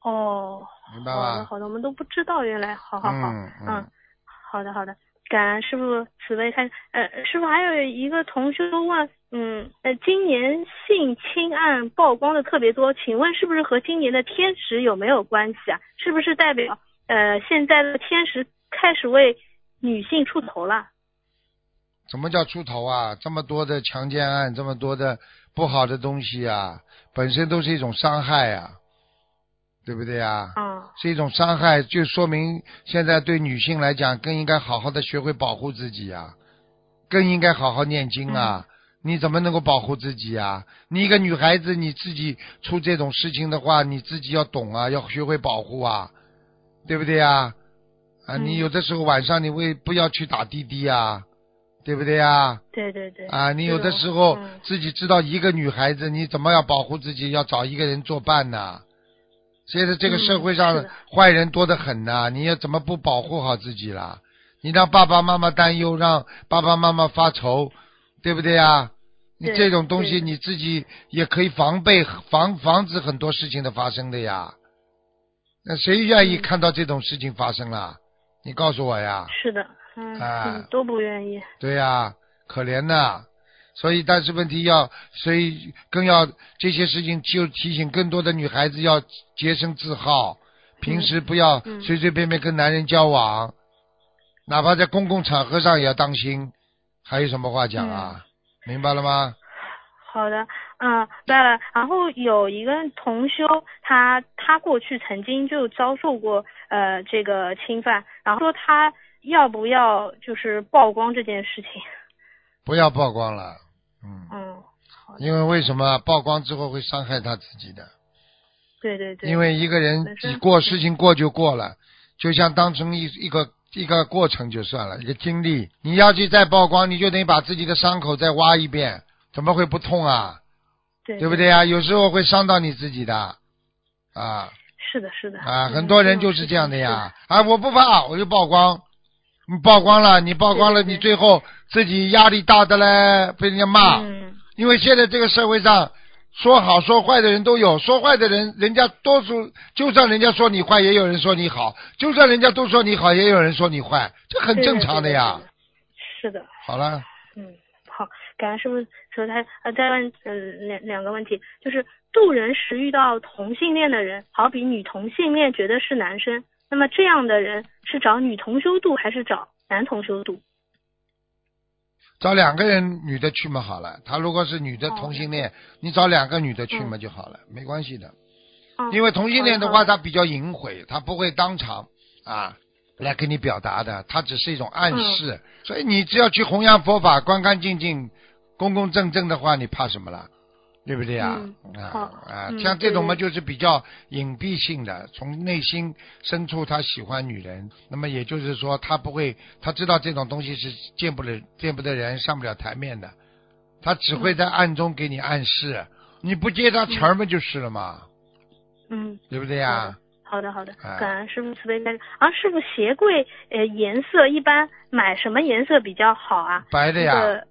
[SPEAKER 5] 哦，
[SPEAKER 2] 明白吧？
[SPEAKER 5] 好的好的，我们都不知道原来，好好好，
[SPEAKER 2] 嗯嗯
[SPEAKER 5] 嗯，好的好的，感恩师傅慈悲开。呃，师傅还有一个同修问，嗯，呃，今年性侵案曝光的特别多，请问是不是和今年的天时有没有关系啊？是不是代表呃现在的天时开始为女性出头了？
[SPEAKER 2] 什么叫出头啊？这么多的强奸案，这么多的不好的东西啊，本身都是一种伤害啊，对不对啊？
[SPEAKER 5] 嗯，
[SPEAKER 2] 是一种伤害，就说明现在对女性来讲，更应该好好的学会保护自己啊，更应该好好念经啊。你怎么能够保护自己啊？你一个女孩子，你自己出这种事情的话，你自己要懂啊，要学会保护啊，对不对呀？啊，
[SPEAKER 5] 嗯
[SPEAKER 2] 你有的时候晚上你会不要去打滴滴啊，对不对呀？
[SPEAKER 5] 对对对。
[SPEAKER 2] 啊，你有的时候
[SPEAKER 5] 嗯
[SPEAKER 2] 自己知道一个女孩子，你怎么要保护自己，要找一个人作伴呢？现在这个
[SPEAKER 5] 嗯
[SPEAKER 2] 社会上坏人多得很呐、你要怎么不保护好自己啦？你让爸爸妈妈担忧，让爸爸妈妈发愁，对不对呀？你这种东西你自己也可以防备防防止很多事情的发生的呀。那谁愿意
[SPEAKER 5] 嗯
[SPEAKER 2] 看到这种事情发生啦？你告诉我呀。
[SPEAKER 5] 是的，嗯
[SPEAKER 2] 啊
[SPEAKER 5] 嗯，都不愿意。
[SPEAKER 2] 对呀、可怜呐。所以，但是问题要，所以更要这些事情就提醒更多的女孩子要洁身自好，平时不要
[SPEAKER 5] 嗯
[SPEAKER 2] 随随便便跟男人交往，哪怕在公共场合上也要当心。还有什么话讲啊？
[SPEAKER 5] 嗯
[SPEAKER 2] 明白了吗？
[SPEAKER 5] 好的，嗯，对了。然后有一个同修，他他过去曾经就遭受过呃这个侵犯，然后说他要不要就是曝光这件事情？
[SPEAKER 2] 不要曝光了，嗯，
[SPEAKER 5] 嗯，
[SPEAKER 2] 因为为什么曝光之后会伤害他自己的？
[SPEAKER 5] 对对对。
[SPEAKER 2] 因为一个人你过事情过就过了，就像当成一一个一个过程就算了，一个经历。你要去再曝光，你就得把自己的伤口再挖一遍，怎么会不痛啊？
[SPEAKER 5] 对
[SPEAKER 2] 对不对？啊？有时候会伤到你自己的，啊，
[SPEAKER 5] 是的，是的。
[SPEAKER 2] 啊，
[SPEAKER 5] 嗯
[SPEAKER 2] 很多人就是这样的呀。啊，我不怕，我就曝光。你曝光了，你曝光了，
[SPEAKER 5] 对对对
[SPEAKER 2] 你最后自己压力大的嘞，被人家骂。
[SPEAKER 5] 嗯，
[SPEAKER 2] 因为现在这个社会上，说好说坏的人都有，说坏的人，人家多数就算人家说你坏，也有人说你好；就算人家都说你好，也有人说你坏，这很正常
[SPEAKER 5] 的
[SPEAKER 2] 呀。
[SPEAKER 5] 是的，
[SPEAKER 2] 好了，
[SPEAKER 5] 嗯，好，感恩师傅说他呃再问嗯两两个问题，就是渡人时遇到同性恋的人，好比女同性恋觉得是男生，那么这样的人是找女同修渡还是找男同修渡？
[SPEAKER 2] 找两个人女的去嘛好了。他如果是女的
[SPEAKER 5] 哦
[SPEAKER 2] 同性恋，你找两个女的去嘛就好了，没关系的。
[SPEAKER 5] 嗯，
[SPEAKER 2] 因为同性恋的话，他比较隐晦，他不会当场啊来跟你表达的，他只是一种暗示。
[SPEAKER 5] 嗯
[SPEAKER 2] 所以你只要去弘扬佛法，干干净净、公公正正的话，你怕什么啦？对不对呀？
[SPEAKER 5] 嗯
[SPEAKER 2] 啊啊，
[SPEAKER 5] 嗯
[SPEAKER 2] 像这种嘛，就是比较隐蔽性的，从内心深处他喜欢女人，那么也就是说，他不会，他知道这种东西是见不了、见不得人、上不了台面的，他只会在暗中给你暗示，你不接他茬儿嘛就是了嘛，
[SPEAKER 5] 嗯。
[SPEAKER 2] 对不对呀？
[SPEAKER 5] 好的，好的，
[SPEAKER 2] 哎
[SPEAKER 5] 感恩师傅慈悲开示。啊，师傅，鞋柜呃颜色一般买什么颜色比较好啊？
[SPEAKER 2] 白的呀，
[SPEAKER 5] 这个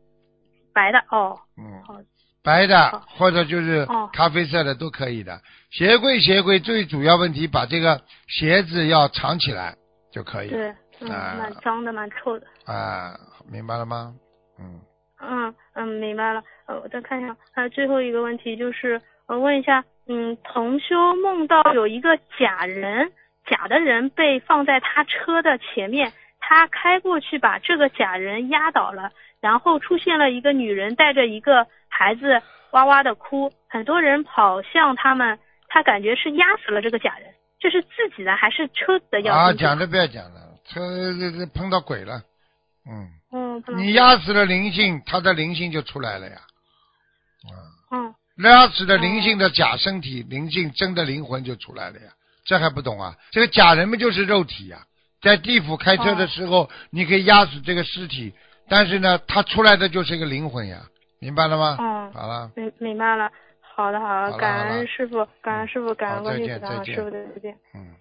[SPEAKER 5] 白的哦，
[SPEAKER 2] 嗯
[SPEAKER 5] 好，
[SPEAKER 2] 白的或者就是
[SPEAKER 5] 哦
[SPEAKER 2] 咖啡色的都可以的。鞋柜鞋柜最主要问题，把这个鞋子要藏起来就可以。
[SPEAKER 5] 对，嗯，
[SPEAKER 2] 啊
[SPEAKER 5] 蛮脏的，蛮臭的。
[SPEAKER 2] 啊，明白了吗？嗯，
[SPEAKER 5] 嗯嗯，明白了。呃，我再看一下，还有最后一个问题就是，我问一下，嗯，同修梦到有一个假人，假的人被放在他车的前面，他开过去把这个假人压倒了，然后出现了一个女人带着一个孩子哇哇的哭，很多人跑向他们，他感觉是压死了这个假人，这是自己的还是车子的要
[SPEAKER 2] 啊，讲都不要讲了，车碰到鬼了。嗯，
[SPEAKER 5] 嗯，
[SPEAKER 2] 你压死了灵性，他的灵性就出来了呀。啊，
[SPEAKER 5] 嗯
[SPEAKER 2] 压死的灵性的假身体，灵性真的灵魂就出来了呀。这还不懂啊？这个假人们就是肉体呀。在地府开车的时候，你可以压死这个尸体，但是呢，他出来的就是一个灵魂呀，明白了吗？
[SPEAKER 5] 嗯。
[SPEAKER 2] 好了，
[SPEAKER 5] 明明白了，好的好的，感恩师傅，感恩师傅，感
[SPEAKER 2] 好
[SPEAKER 5] 恩观世
[SPEAKER 2] 再见再见
[SPEAKER 5] 音菩萨，师傅再见。
[SPEAKER 2] 嗯。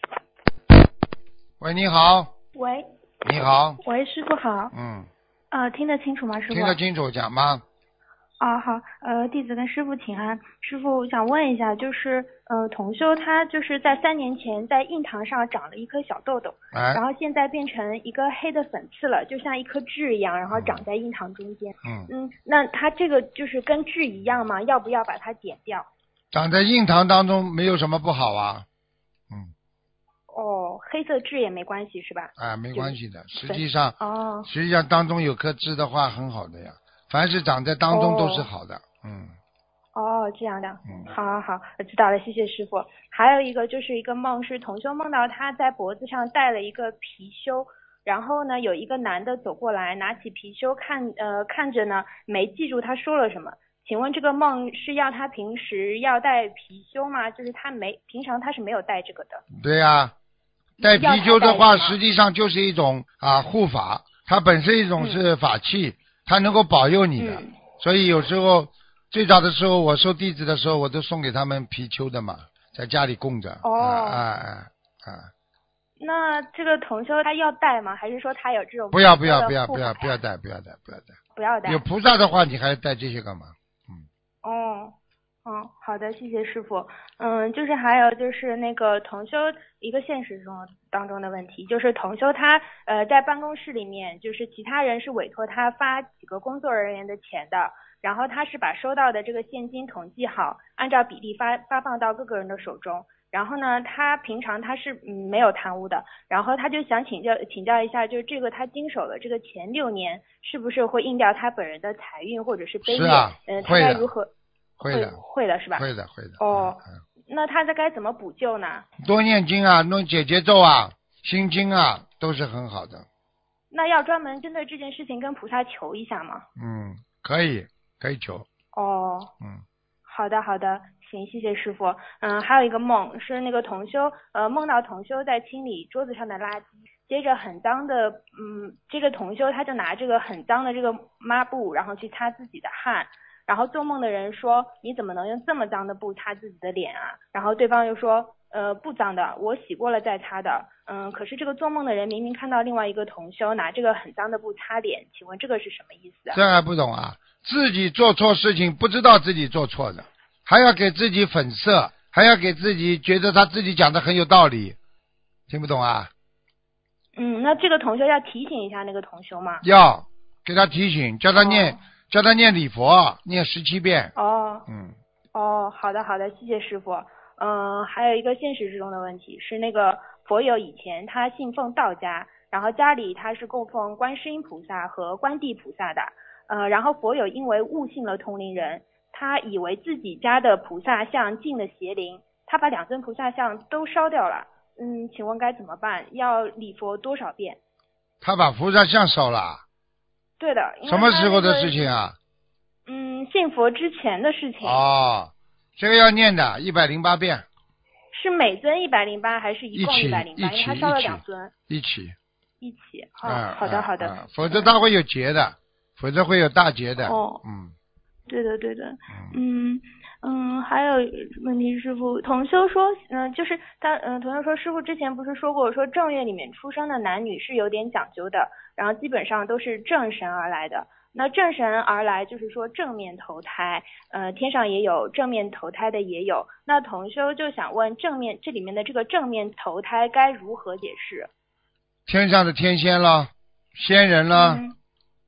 [SPEAKER 2] 喂，你好，
[SPEAKER 6] 喂
[SPEAKER 2] 你好，
[SPEAKER 6] 喂，师傅好，
[SPEAKER 2] 嗯，
[SPEAKER 6] 啊，听得清楚吗，师傅？
[SPEAKER 2] 听得清楚，讲吗？
[SPEAKER 6] 啊，好，呃，弟子跟师傅请安。师傅，我想问一下，就是呃，同修他就是在三年前在印堂上长了一颗小痘痘，
[SPEAKER 2] 哎
[SPEAKER 6] 然，后现在变成一个黑的粉刺了，就像一颗痣一样，然后长在印堂中间。
[SPEAKER 2] 嗯，
[SPEAKER 6] 嗯，那他这个就是跟痣一样吗？要不要把它剪掉？
[SPEAKER 2] 长在印堂当中没有什么不好啊，嗯，
[SPEAKER 6] 哦，黑色痣也没关系是吧？
[SPEAKER 2] 啊，没关系的。实际上，
[SPEAKER 6] 哦
[SPEAKER 2] 实际上当中有颗痣的话，很好的呀。凡是长在当中都是好的，嗯
[SPEAKER 6] 哦，这样的。
[SPEAKER 2] 嗯。
[SPEAKER 6] 好好好，我知道了，谢谢师傅。还有一个就是一个梦，是同修梦到他在脖子上戴了一个貔貅，然后呢，有一个男的走过来，拿起貔貅看，呃，看着呢，没记住他说了什么。请问这个梦是要他平时要戴貔貅吗？就是他没平常他是没有戴这个的。
[SPEAKER 2] 对呀、戴貔貅的话，实际上就是一种啊护法，它本身一种
[SPEAKER 6] 嗯
[SPEAKER 2] 是法器，它能够保佑你的。
[SPEAKER 6] 嗯
[SPEAKER 2] 所以有时候最早的时候，我收弟子的时候，我都送给他们貔貅的嘛，在家里供着。
[SPEAKER 6] 哦
[SPEAKER 2] 啊啊啊啊！
[SPEAKER 6] 那这个同修他要带吗？还是说他有这种
[SPEAKER 2] 不要不要不要不要不要带不要带不要带。
[SPEAKER 6] 不要带
[SPEAKER 2] 有？菩萨的话，你还带这些干嘛？
[SPEAKER 6] 嗯哦，哦，好的，谢谢师傅。嗯，就是还有就是那个同修一个现实中当中的问题，就是同修他呃在办公室里面，就是其他人是委托他发几个工作人员的钱的，然后他是把收到的这个现金统计好，按照比例发发放到各个人的手中。然后呢，他平常他是嗯没有贪污的，然后他就想请教请教一下，就是这个他经手的这个前六年是不是会印掉他本人的财运或者是悲业？
[SPEAKER 2] 是啊
[SPEAKER 6] 嗯，他该如何？
[SPEAKER 2] 会的
[SPEAKER 6] 会的是吧？
[SPEAKER 2] 会的会的。
[SPEAKER 6] 哦那他这该怎么补救呢？
[SPEAKER 2] 多念经啊，弄解结咒啊，心经啊，都是很好的。
[SPEAKER 6] 那要专门针对这件事情跟菩萨求一下吗？
[SPEAKER 2] 嗯，可以，可以求。
[SPEAKER 6] 哦，
[SPEAKER 2] 嗯，
[SPEAKER 6] 好的好的，行，谢谢师傅。嗯，还有一个梦是那个同修，呃，梦到同修在清理桌子上的垃圾，接着很脏的，嗯，这个同修他就拿这个很脏的这个抹布，然后去擦自己的汗。然后做梦的人说：“你怎么能用这么脏的布擦自己的脸啊？”然后对方又说：“呃不脏的，我洗过了再擦的。嗯，可是这个做梦的人明明看到另外一个同修拿这个很脏的布擦脸，请问这个是什么意思啊？
[SPEAKER 2] 这还不懂啊？自己做错事情不知道自己做错的，还要给自己粉色，还要给自己觉得他自己讲的很有道理，听不懂啊？
[SPEAKER 6] 嗯，那这个同修要提醒一下那个同修吗？
[SPEAKER 2] 要给他提醒，叫他念，
[SPEAKER 6] 哦
[SPEAKER 2] 叫他念礼佛，念十七遍。
[SPEAKER 6] 哦
[SPEAKER 2] 嗯，
[SPEAKER 6] 哦，好的好的，谢谢师傅。嗯，还有一个现实之中的问题是，那个佛友以前他信奉道家，然后家里他是供奉观世音菩萨和观地菩萨的。呃，然后佛友因为误信了同龄人，他以为自己家的菩萨像进了邪灵，他把两尊菩萨像都烧掉了。嗯，请问该怎么办？要礼佛多少遍？
[SPEAKER 2] 他把菩萨像烧了，
[SPEAKER 6] 对的，
[SPEAKER 2] 什么时候的事情啊？
[SPEAKER 6] 嗯，信佛之前的事情。
[SPEAKER 2] 哦，这个要念的，一百零八遍，
[SPEAKER 6] 是每尊一百零八还是一共
[SPEAKER 2] 一
[SPEAKER 6] 百零八？
[SPEAKER 2] 一起
[SPEAKER 6] 因为他烧了
[SPEAKER 2] 一起
[SPEAKER 6] 两尊，
[SPEAKER 2] 一起。
[SPEAKER 6] 一起。哦，
[SPEAKER 2] 嗯，
[SPEAKER 6] 好的
[SPEAKER 2] 嗯
[SPEAKER 6] 好的
[SPEAKER 2] 嗯。否则他会有劫的，否则会有大劫的。
[SPEAKER 6] 哦
[SPEAKER 2] 嗯
[SPEAKER 6] 对的对的。
[SPEAKER 2] 嗯，
[SPEAKER 6] 嗯嗯，还有问题，师傅，同修说，嗯、就是他，嗯、同修说，师傅之前不是说过，说正月里面出生的男女是有点讲究的，然后基本上都是正神而来的。那正神而来，就是说正面投胎，呃，天上也有正面投胎的，也有。那同修就想问，正面这里面的这个正面投胎该如何解释？
[SPEAKER 2] 天上的天仙了，仙人了，
[SPEAKER 6] 嗯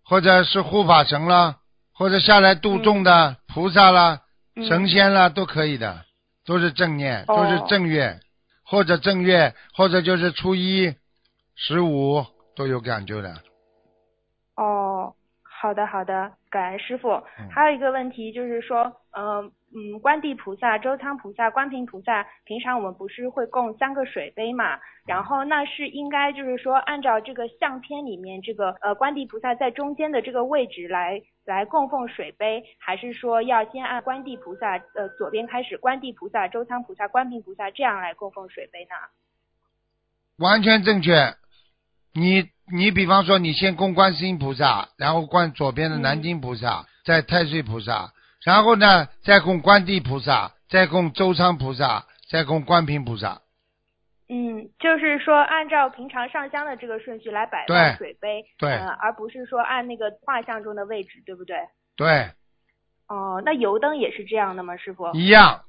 [SPEAKER 2] 或者是护法神了，或者下来度众的菩萨啦、
[SPEAKER 6] 嗯
[SPEAKER 2] 神仙啦，都可以的，都是正念，
[SPEAKER 6] 哦
[SPEAKER 2] 都是正月，或者正月，或者就是初一、十五都有讲究的。
[SPEAKER 6] 哦，好的好的，感恩师傅。
[SPEAKER 2] 嗯
[SPEAKER 6] 还有一个问题就是说，嗯、嗯，观地菩萨、周仓菩萨、观平菩萨，平常我们不是会供三个水杯嘛？然后那是应该就是说按照这个相片里面这个呃观地菩萨在中间的这个位置来来供奉水杯，还是说要先按观地菩萨呃左边开始，观地菩萨、周仓菩萨、观平菩萨这样来供奉水杯呢？
[SPEAKER 2] 完全正确。你你比方说，你先供观世音菩萨，然后观左边的南京菩萨，再太岁菩萨，然后呢再供观地菩萨，再供周仓菩萨，再供观平菩萨。
[SPEAKER 6] 嗯，就是说按照平常上香的这个顺序来摆放水杯，
[SPEAKER 2] 对
[SPEAKER 6] 呃，而不是说按那个画像中的位置，对不对？
[SPEAKER 2] 对，
[SPEAKER 6] 哦，那油灯也是这样的吗，师傅？
[SPEAKER 2] 一样。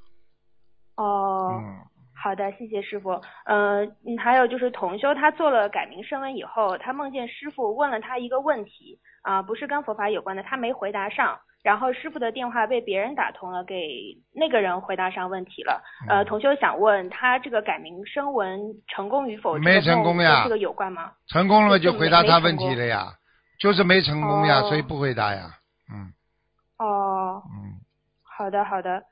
[SPEAKER 6] 哦，
[SPEAKER 2] 嗯，
[SPEAKER 6] 好的，谢谢师傅。呃，嗯，还有就是同修他做了改名声闻以后，他梦见师傅问了他一个问题啊、不是跟佛法有关的，他没回答上。然后师傅的电话被别人打通了，给那个人回答上问题了。呃，
[SPEAKER 2] 嗯
[SPEAKER 6] 同修想问他这个改名声纹成功与否？
[SPEAKER 2] 没成功呀
[SPEAKER 6] 跟这个有关吗？
[SPEAKER 2] 成功了就
[SPEAKER 6] 就
[SPEAKER 2] 回答他问题了呀，就是没成功呀，
[SPEAKER 6] 哦
[SPEAKER 2] 所以不回答呀。嗯
[SPEAKER 6] 哦，
[SPEAKER 2] 嗯，
[SPEAKER 6] 好的好的，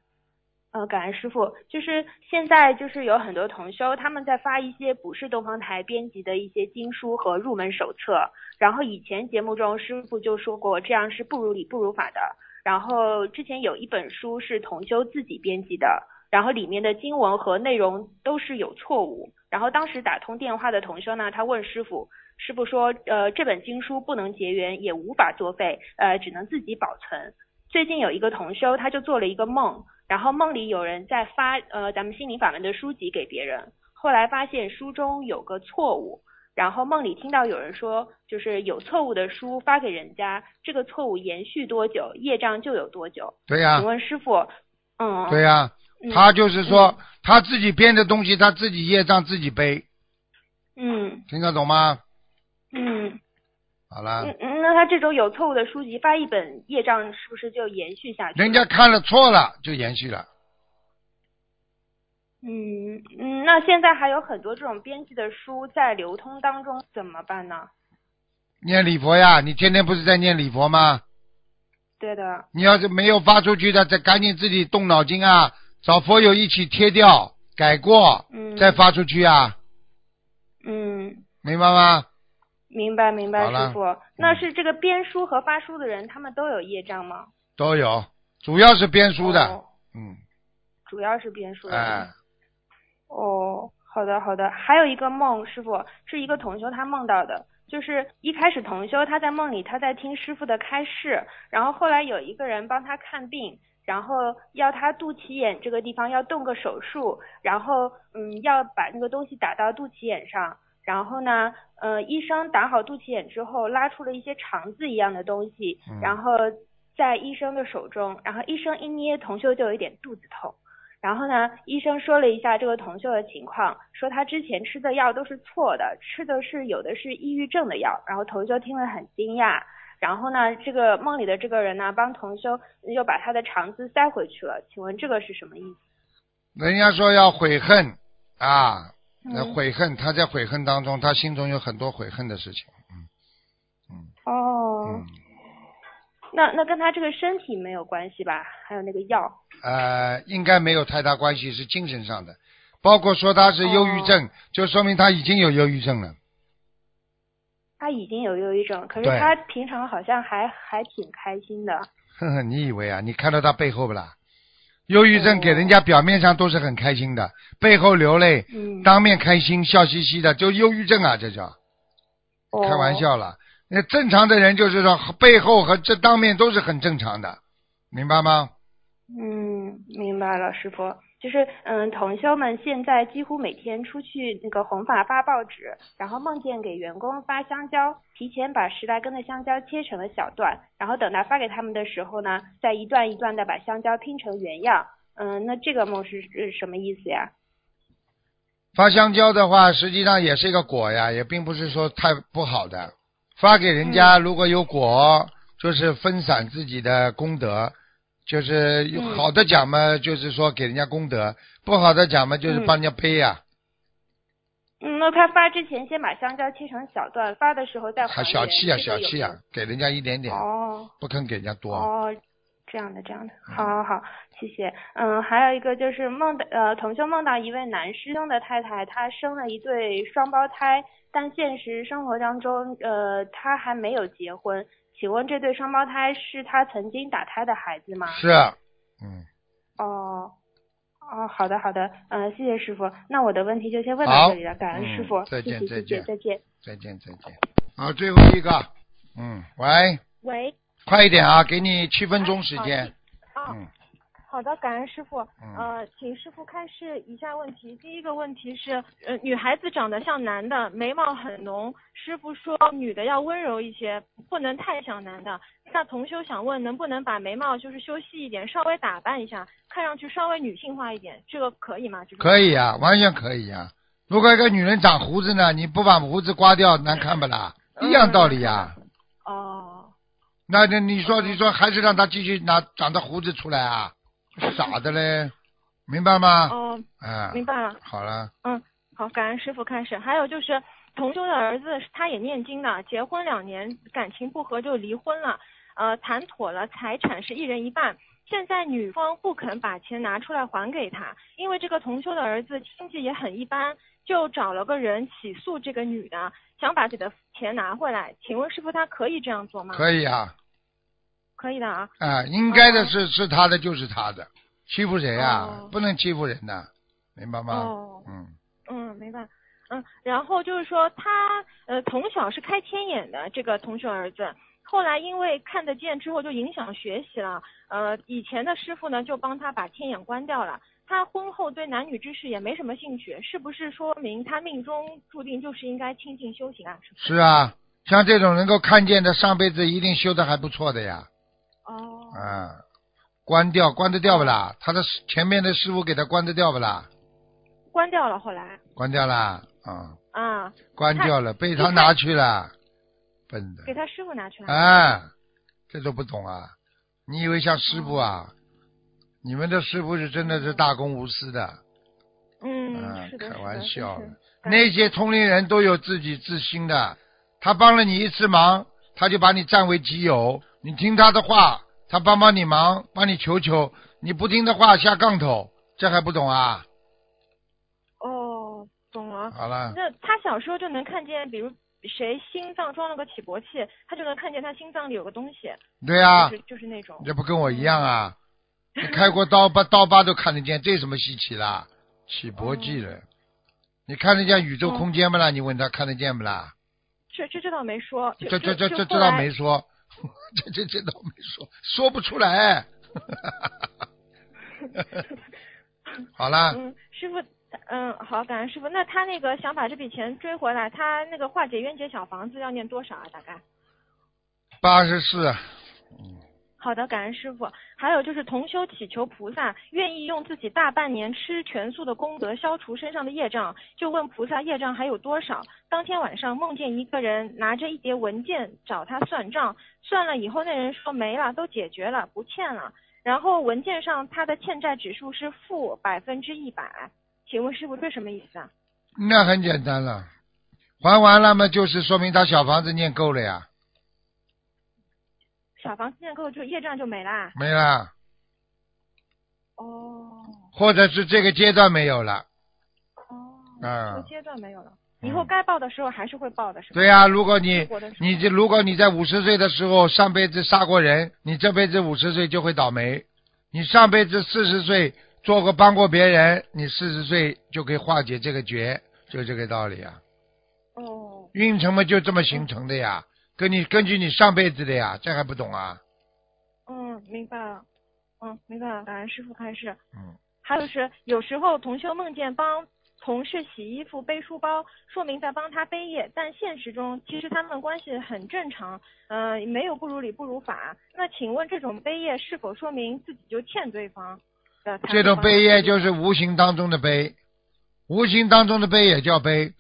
[SPEAKER 6] 呃，感恩师傅。就是现在就是有很多同修他们在发一些不是东方台编辑的一些经书和入门手册，然后以前节目中师傅就说过这样是不如理不如法的。然后之前有一本书是同修自己编辑的，然后里面的经文和内容都是有错误。然后当时打通电话的同修呢，他问师傅，师傅说，呃，这本经书不能结缘，也无法作废，呃，只能自己保存。最近有一个同修，他就做了一个梦，然后梦里有人在发呃咱们心灵法门的书籍给别人，后来发现书中有个错误，然后梦里听到有人说，就是有错误的书发给人家，这个错误延续多久，业障就有多久。
[SPEAKER 2] 对呀。
[SPEAKER 6] 请，问师傅，嗯，
[SPEAKER 2] 对呀，
[SPEAKER 6] 嗯。
[SPEAKER 2] 他就是说他自己编的东西，他自己业障自己背，
[SPEAKER 6] 嗯。
[SPEAKER 2] 听得懂吗？
[SPEAKER 6] 嗯
[SPEAKER 2] 好了
[SPEAKER 6] 嗯，嗯，那他这种有错误的书籍发一本，业障是不是就延续下去？
[SPEAKER 2] 人家看了错了就延续了。
[SPEAKER 6] 嗯嗯，那现在还有很多这种编辑的书在流通当中，怎么办呢？
[SPEAKER 2] 念礼佛呀，你天天不是在念礼佛吗？
[SPEAKER 6] 对的，
[SPEAKER 2] 你要是没有发出去的，再赶紧自己动脑筋啊，找佛友一起贴掉、改过，
[SPEAKER 6] 嗯，
[SPEAKER 2] 再发出去啊，
[SPEAKER 6] 嗯，
[SPEAKER 2] 明白吗？
[SPEAKER 6] 明白明白，师傅。那是这个编书和发书的人，他们都有业障吗？
[SPEAKER 2] 都有，主要是编书的，
[SPEAKER 6] 哦
[SPEAKER 2] 嗯，
[SPEAKER 6] 主要是编书的。
[SPEAKER 2] 哎，
[SPEAKER 6] 哦，好的好的。还有一个梦，师傅是一个同修他梦到的，就是一开始同修他在梦里他在听师傅的开示，然后后来有一个人帮他看病，然后要他肚脐眼这个地方要动个手术，然后嗯要把那个东西打到肚脐眼上，然后呢，呃医生打好肚脐眼之后拉出了一些肠子一样的东西，
[SPEAKER 2] 嗯
[SPEAKER 6] 然后在医生的手中，然后医生一捏童秀就有一点肚子痛。然后呢，医生说了一下这个童秀的情况，说他之前吃的药都是错的，吃的是有的是抑郁症的药。然后童修听了很惊讶。然后呢，这个梦里的这个人呢，帮童修又把他的肠子塞回去了。请问这个是什么意思？
[SPEAKER 2] 人家说要悔恨啊，悔恨，他在悔恨当中，他心中有很多悔恨的事情。嗯嗯
[SPEAKER 6] 哦，
[SPEAKER 2] 嗯，
[SPEAKER 6] 那那跟他这个身体没有关系吧？还有那个药。
[SPEAKER 2] 呃，应该没有太大关系，是精神上的。包括说他是忧郁症，就说明他已经有忧郁症了。
[SPEAKER 6] 他已经有忧郁症，可是他平常好像还还挺开心的。
[SPEAKER 2] 呵呵，你以为啊？你看到他背后不啦？忧郁症
[SPEAKER 6] 哦
[SPEAKER 2] 给人家表面上都是很开心的，背后流泪，
[SPEAKER 6] 嗯，
[SPEAKER 2] 当面开心，笑嘻嘻的，就忧郁症啊，这叫
[SPEAKER 6] 哦
[SPEAKER 2] 开玩。笑了。那正常的人就是说背后和这当面都是很正常的，明白吗？
[SPEAKER 6] 嗯，明白了，师傅。就是嗯，同修们现在几乎每天出去那个弘法发报纸，然后梦见给员工发香蕉，提前把十来根的香蕉切成了小段，然后等到发给他们的时候呢，再一段一段的把香蕉拼成原样。嗯，那这个梦是是什么意思呀？
[SPEAKER 2] 发香蕉的话，实际上也是一个果呀，也并不是说太不好的。发给人家如果有果，就是分散自己的功德，就是好的讲嘛，就是说给人家功德；不好的讲嘛，就是
[SPEAKER 6] 嗯
[SPEAKER 2] 帮人家背呀，
[SPEAKER 6] 嗯，那他发之前先把香蕉切成小段，发的时候再还
[SPEAKER 2] 还。小气呀，
[SPEAKER 6] 这个有
[SPEAKER 2] 小气
[SPEAKER 6] 啊，
[SPEAKER 2] 给人家一点点，
[SPEAKER 6] 哦。
[SPEAKER 2] 不肯给人家多。
[SPEAKER 6] 哦，这样的这样的，
[SPEAKER 2] 嗯
[SPEAKER 6] 好好好，谢谢。嗯，还有一个就是梦的呃，同修梦到一位男师兄的太太，她生了一对双胞胎，但现实生活当中呃，她还没有结婚。请问这对双胞胎是他曾经打胎的孩子吗？
[SPEAKER 2] 是，嗯，
[SPEAKER 6] 哦。哦，好的好的，嗯、谢谢师傅。那我的问题就先问到这里了，感恩师傅，
[SPEAKER 2] 嗯再见再见。
[SPEAKER 6] 再见。
[SPEAKER 2] 再见再见。好，最后一个，嗯，喂，
[SPEAKER 7] 喂，
[SPEAKER 2] 快一点啊，给你七分钟时间，
[SPEAKER 7] 啊，
[SPEAKER 2] 嗯，
[SPEAKER 7] 好的，感恩师傅。
[SPEAKER 2] 嗯
[SPEAKER 7] 呃，请师傅开示以下问题。第一个问题是，呃，女孩子长得像男的，眉毛很浓，师傅说女的要温柔一些，不能太像男的。那同修想问，能不能把眉毛就是修细一点，稍微打扮一下，看上去稍微女性化一点，这个可以吗？这个
[SPEAKER 2] 可以啊，完全可以啊。如果一个女人长胡子呢，你不把胡子刮掉，难看不啦？一样道理呀、
[SPEAKER 7] 哦，
[SPEAKER 2] 那那你说你说还是让她继续拿长的胡子出来啊？傻的嘞，明白吗？
[SPEAKER 7] 哦，
[SPEAKER 2] 啊，
[SPEAKER 7] 明白了。
[SPEAKER 2] 好了，
[SPEAKER 7] 嗯，好，感恩师傅开始。还有就是，同修的儿子他也念经的，结婚两年感情不和就离婚了，呃，谈妥了，财产是一人一半。现在女方不肯把钱拿出来还给他，因为这个同修的儿子经济也很一般，就找了个人起诉这个女的，想把自己的钱拿回来。请问师傅他可以这样做吗？
[SPEAKER 2] 可以啊，
[SPEAKER 7] 可以的啊。
[SPEAKER 2] 啊，应该的是是他的就是他的，欺负谁啊？
[SPEAKER 7] 哦
[SPEAKER 2] 不能欺负人的，明白吗？
[SPEAKER 7] 哦
[SPEAKER 2] 嗯，
[SPEAKER 7] 嗯，明白。嗯，然后就是说他呃从小是开天眼的这个同学儿子，后来因为看得见之后就影响学习了，呃以前的师傅呢就帮他把天眼关掉了。他婚后对男女之事也没什么兴趣，是不是说明他命中注定就是应该清净修行啊？
[SPEAKER 2] 是啊，像这种能够看见的，上辈子一定修的还不错的呀。
[SPEAKER 7] 哦，
[SPEAKER 2] 啊，关掉，关得掉不啦？他的前面的师傅给他关得掉不啦？
[SPEAKER 7] 关掉了后来
[SPEAKER 2] 关掉啦，啊，
[SPEAKER 7] 啊，
[SPEAKER 2] 关掉了，被他
[SPEAKER 7] 他
[SPEAKER 2] 拿去了，笨的
[SPEAKER 7] 给，他师傅拿去了。
[SPEAKER 2] 啊，这都不懂啊？你以为像师傅啊？你们的师傅是真的是大公无私的，
[SPEAKER 7] 嗯，
[SPEAKER 2] 啊
[SPEAKER 7] 是的，
[SPEAKER 2] 开玩笑那些通灵人都有自己自心的，他帮了你一次忙，他就把你占为己有，你听他的话，他帮帮你忙，帮你求求，你不听的话下杠头，这还不懂啊？
[SPEAKER 7] 哦，懂了。
[SPEAKER 2] 好了，
[SPEAKER 7] 那他小时候就能看见，比如谁心脏装了个起搏器，他就能看见他心脏里有个东西，
[SPEAKER 2] 对啊、
[SPEAKER 7] 就是就是那种。
[SPEAKER 2] 这不跟我一样啊？你开过刀疤刀疤都看得见，这有什么稀奇啦？起搏器了，你看得见宇宙空间不啦？你问他看得见不啦？
[SPEAKER 7] 这这这倒没说。
[SPEAKER 2] 这这这这这倒没说，这这这倒没说，说不出来。好了，
[SPEAKER 7] 嗯，师傅，嗯，好，感恩师傅。那他那个想把这笔钱追回来，他那个化解冤结小房子要念多少啊？大概？
[SPEAKER 2] 八十四，
[SPEAKER 7] 好的，感恩师傅。还有就是同修祈求菩萨愿意用自己大半年吃全素的功德消除身上的业障，就问菩萨业障还有多少。当天晚上梦见一个人拿着一叠文件找他算账，算了以后那人说没了，都解决了，不欠了。然后文件上他的欠债指数是负百分之一百，请问师傅这什么意思啊？
[SPEAKER 2] 那很简单了，还完了嘛，就是说明他小房子念够了呀，
[SPEAKER 7] 小房子念够就业障就没啦？
[SPEAKER 2] 没啦，
[SPEAKER 7] 哦。
[SPEAKER 2] 或者是这个阶段没有了，
[SPEAKER 7] 哦，
[SPEAKER 2] 啊。
[SPEAKER 7] 这个阶段没有了，以后该报的时候还是会报的，是吧？
[SPEAKER 2] 对呀、如果你你这如果你在五十岁的时候上辈子杀过人，你这辈子五十岁就会倒霉。你上辈子四十岁做过帮过别人，你四十岁就可以化解这个劫，就这个道理啊。
[SPEAKER 7] 哦，
[SPEAKER 2] 运程嘛就这么形成的呀，跟你根据你上辈子的呀，这还不懂啊？
[SPEAKER 7] 嗯，明白了，嗯，明白了，感恩师傅开始。
[SPEAKER 2] 嗯，
[SPEAKER 7] 还有是有时候同修梦见帮同事洗衣服、背书包，说明在帮他背业，但现实中其实他们关系很正常，呃，没有不如理不如法。那请问这种背业是否说明自己就欠对方的？
[SPEAKER 2] 这种背业就是无形当中的背，无形当中的背也叫背，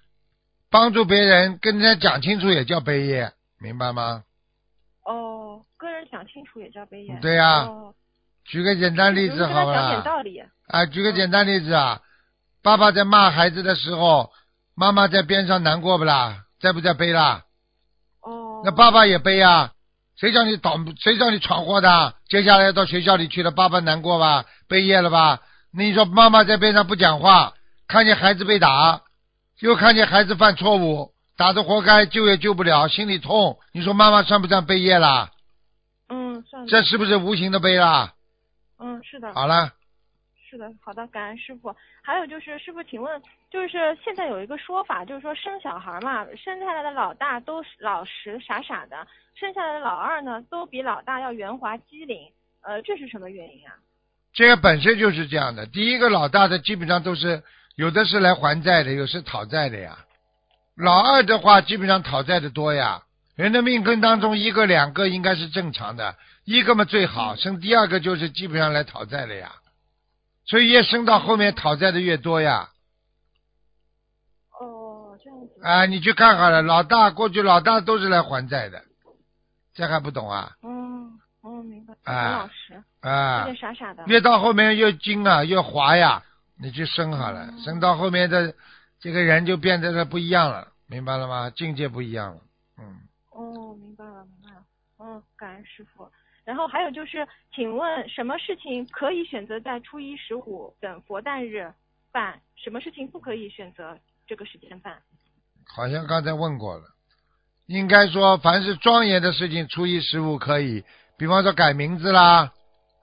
[SPEAKER 2] 帮助别人跟人家讲清楚也叫背业，明白吗？
[SPEAKER 7] 哦，个人想清楚也叫背业。
[SPEAKER 2] 对呀
[SPEAKER 7] 哦，
[SPEAKER 2] 举个简单例子好
[SPEAKER 7] 讲点，道理。
[SPEAKER 2] 啊，举个简单例子啊，爸爸在骂孩子的时候，妈妈在边上难过不啦？在不在背啦？
[SPEAKER 7] 哦。
[SPEAKER 2] 那爸爸也背啊、谁叫你倒，谁叫你闯祸的？接下来到学校里去了，爸爸难过吧？背业了吧？那你说妈妈在边上不讲话，看见孩子被打，又看见孩子犯错误，打的活该，救也救不了，心里痛。你说妈妈算不算背业啦？
[SPEAKER 7] 嗯，算了。
[SPEAKER 2] 这是不是无形的背啦？
[SPEAKER 7] 嗯，是的。
[SPEAKER 2] 好了，
[SPEAKER 7] 是的，好的，感恩师傅。还有就是，师傅，请问，就是现在有一个说法，就是说生小孩嘛，生下来的老大都老实傻傻的，生下来的老二呢，都比老大要圆滑机灵，呃，这是什么原因啊？
[SPEAKER 2] 这个本身就是这样的。第一个老大的基本上都是有的是来还债的，有是讨债的呀。老二的话，基本上讨债的多呀。人的命根当中，一个两个应该是正常的，一个嘛最好，生第二个就是基本上来讨债了呀。所以越生到后面讨债的越多呀。
[SPEAKER 7] 哦，这样子。
[SPEAKER 2] 啊，你去看好了，老大过去老大都是来还债的，这还不懂啊？
[SPEAKER 7] 嗯，哦，明白。
[SPEAKER 2] 啊
[SPEAKER 7] 很老实，有
[SPEAKER 2] 啊，
[SPEAKER 7] 点傻傻的。
[SPEAKER 2] 越到后面越精啊，越滑呀。你去生好了，生到后面的这个人就变得了不一样了，明白了吗？境界不一样了，嗯。
[SPEAKER 7] 哦，明白了，明白了。嗯，感恩师傅。然后还有就是，请问什么事情可以选择在初一十五等佛诞日办？什么事情不可以选择这个时间办？
[SPEAKER 2] 好像刚才问过了，应该说凡是庄严的事情，初一十五可以，比方说改名字啦，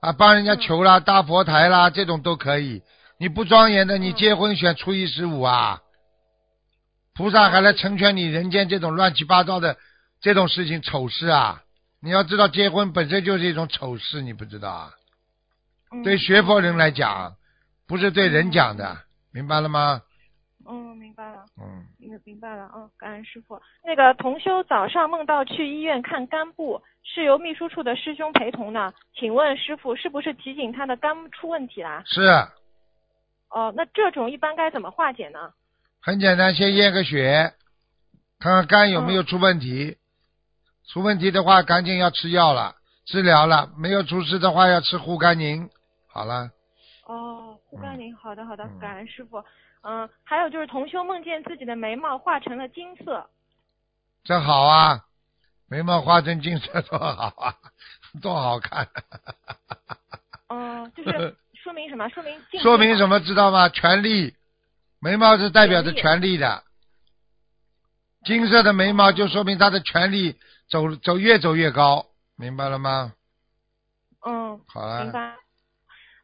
[SPEAKER 2] 啊，帮人家求啦、搭佛台啦，这种都可以。你不庄严的，你结婚选初一十五啊？菩萨还来成全你人间这种乱七八糟的这种事情丑事啊！你要知道，结婚本身就是一种丑事，你不知道啊？
[SPEAKER 7] 嗯、
[SPEAKER 2] 对学佛人来讲，不是对人讲的，明白了吗？
[SPEAKER 7] 嗯，明白了，
[SPEAKER 2] 嗯，
[SPEAKER 7] 明明白了。嗯，感恩师傅。那个同修早上梦到去医院看肝部，是由秘书处的师兄陪同的，请问师傅是不是提醒他的肝出问题啦？
[SPEAKER 2] 是
[SPEAKER 7] 哦，那这种一般该怎么化解呢？
[SPEAKER 2] 很简单，先验个血，看看肝有没有出问题。出问题的话，赶紧要吃药了，治疗了。没有出事的话，要吃护肝宁。好了，
[SPEAKER 7] 哦，护肝宁，好的好的
[SPEAKER 2] 嗯，
[SPEAKER 7] 感恩师傅。嗯，还有就是同修梦见自己的眉毛画成了金色，
[SPEAKER 2] 这好啊，眉毛画成金色多好啊，多好看。
[SPEAKER 7] 嗯，就是说明什么？说明
[SPEAKER 2] 说明什么？知道吗？权力，眉毛是代表着权力的。金色的眉毛就说明他的权力走走越走越高，明白了吗？
[SPEAKER 7] 嗯，
[SPEAKER 2] 好了，
[SPEAKER 7] 明白。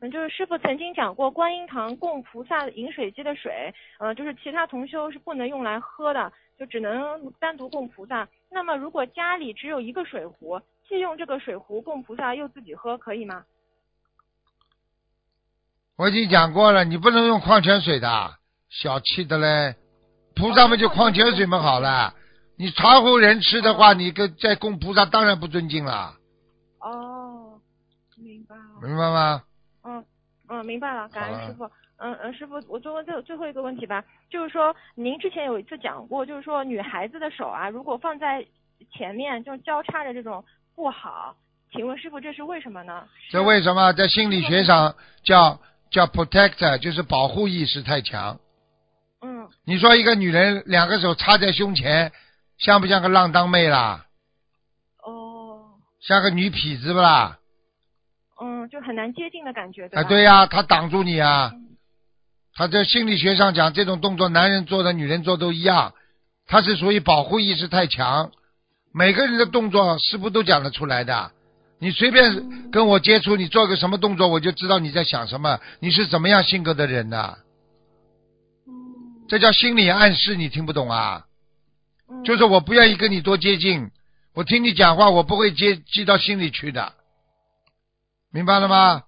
[SPEAKER 7] 嗯，就是师傅曾经讲过，观音堂供菩萨饮水机的水，呃，就是其他同修是不能用来喝的，就只能单独供菩萨。那么如果家里只有一个水壶，既用这个水壶供菩萨，又自己喝，可以吗？
[SPEAKER 2] 我已经讲过了，你不能用矿泉水的，小气的嘞。菩萨们就矿泉水们好了，你茶壶人吃的话，你跟在供菩萨当然不尊敬了，
[SPEAKER 7] 哦，明白了。
[SPEAKER 2] 明白吗？
[SPEAKER 7] 嗯嗯，明白了，感恩师傅。嗯嗯，师傅，我最后最最后一个问题吧，就是说您之前有一次讲过，就是说女孩子的手啊，如果放在前面，就是交叉着这种不好，请问师傅这是为什么呢？
[SPEAKER 2] 这为什么在心理学上叫叫 protector，就是保护意识太强。
[SPEAKER 7] 嗯
[SPEAKER 2] 你说一个女人两个手插在胸前，像不像个浪荡妹啦？
[SPEAKER 7] 哦
[SPEAKER 2] 像个女痞子不啦？
[SPEAKER 7] 嗯，就很难接近的感觉，对
[SPEAKER 2] 啊，对呀、她挡住你啊。
[SPEAKER 7] 嗯
[SPEAKER 2] 他在心理学上讲，这种动作男人做的、女人做都一样，他是属于保护意识太强。每个人的动作是不都讲得出来的。你随便跟我接触，你做个什么动作，我就知道你在想什么，你是怎么样性格的人呐、
[SPEAKER 7] 嗯
[SPEAKER 2] 这叫心理暗示，你听不懂啊？
[SPEAKER 7] 嗯
[SPEAKER 2] 就是我不愿意跟你多接近，我听你讲话，我不会接记到心里去的，明白了吗？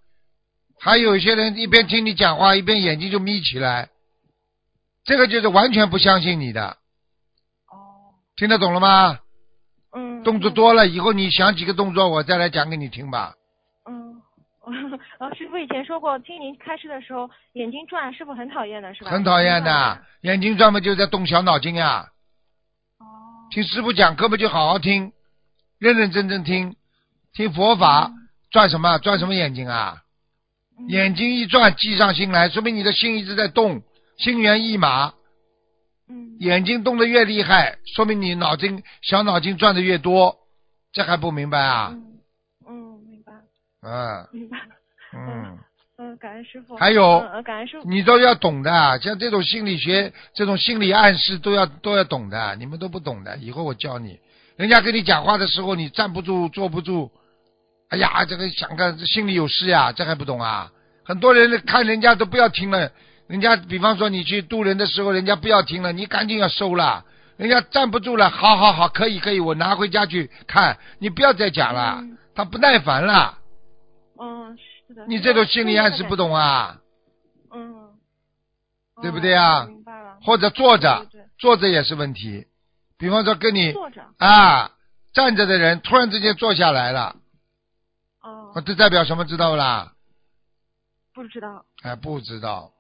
[SPEAKER 2] 还有一些人一边听你讲话，一边眼睛就眯起来，这个就是完全不相信你的，
[SPEAKER 7] 哦
[SPEAKER 2] 听得懂了吗？
[SPEAKER 7] 嗯
[SPEAKER 2] 动作多了以后，你想几个动作，我再来讲给你听吧。
[SPEAKER 7] 嗯。然后师傅以前说过，听您开示的时候眼睛转，师傅很讨厌的是吧？
[SPEAKER 2] 很讨厌的，眼睛专门就在动小脑筋啊。
[SPEAKER 7] 哦
[SPEAKER 2] 听师傅讲课不就好好听，认认真真听，听佛法，转什么转什么眼睛啊？
[SPEAKER 7] 嗯
[SPEAKER 2] 眼睛一转，计上心来，说明你的心一直在动，心猿意马。
[SPEAKER 7] 嗯
[SPEAKER 2] 眼睛动得越厉害，说明你脑筋小脑筋转的越多，这还不明白啊？
[SPEAKER 7] 嗯明白。
[SPEAKER 2] 嗯，嗯，
[SPEAKER 7] 感恩师傅。
[SPEAKER 2] 还有
[SPEAKER 7] 感恩师傅。
[SPEAKER 2] 你都要懂的，像这种心理学、这种心理暗示都要都要懂的，你们都不懂的，以后我教你。人家跟你讲话的时候，你站不住、坐不住，哎呀，这个想个心里有事呀，这还不懂啊？很多人看人家都不要听了，人家比方说你去渡人的时候，人家不要听了，你赶紧要收了。人家站不住了，好好好，可以可以，我拿回家去看，你不要再讲了，
[SPEAKER 7] 嗯
[SPEAKER 2] 他不耐烦了。
[SPEAKER 7] 嗯，是的。
[SPEAKER 2] 你这种心理暗示不懂啊？
[SPEAKER 7] 嗯。
[SPEAKER 2] 对不对啊
[SPEAKER 7] 哦明白了。
[SPEAKER 2] 或者坐着坐着也是问题。比方说跟你
[SPEAKER 7] 坐着。
[SPEAKER 2] 啊站着的人突然之间坐下来了，
[SPEAKER 7] 哦。
[SPEAKER 2] 这代表什么？知道不啦？
[SPEAKER 7] 不知道。
[SPEAKER 2] 哎，不知道。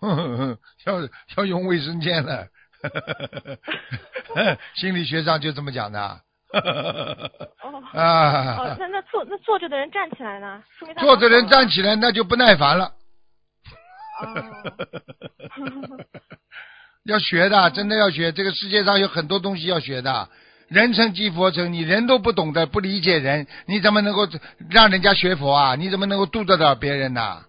[SPEAKER 2] 要要用卫生间了。心理学上就这么讲的。
[SPEAKER 7] 哦。
[SPEAKER 2] 啊
[SPEAKER 7] 哦，，那那坐那坐着的人站起来呢？说明他
[SPEAKER 2] 坐着人站起来那就不耐烦了。
[SPEAKER 7] 哦。
[SPEAKER 2] 要学的，真的要学。这个世界上有很多东西要学的。人成即佛成，你人都不懂得，不理解人，你怎么能够让人家学佛啊？你怎么能够度得了别人呢、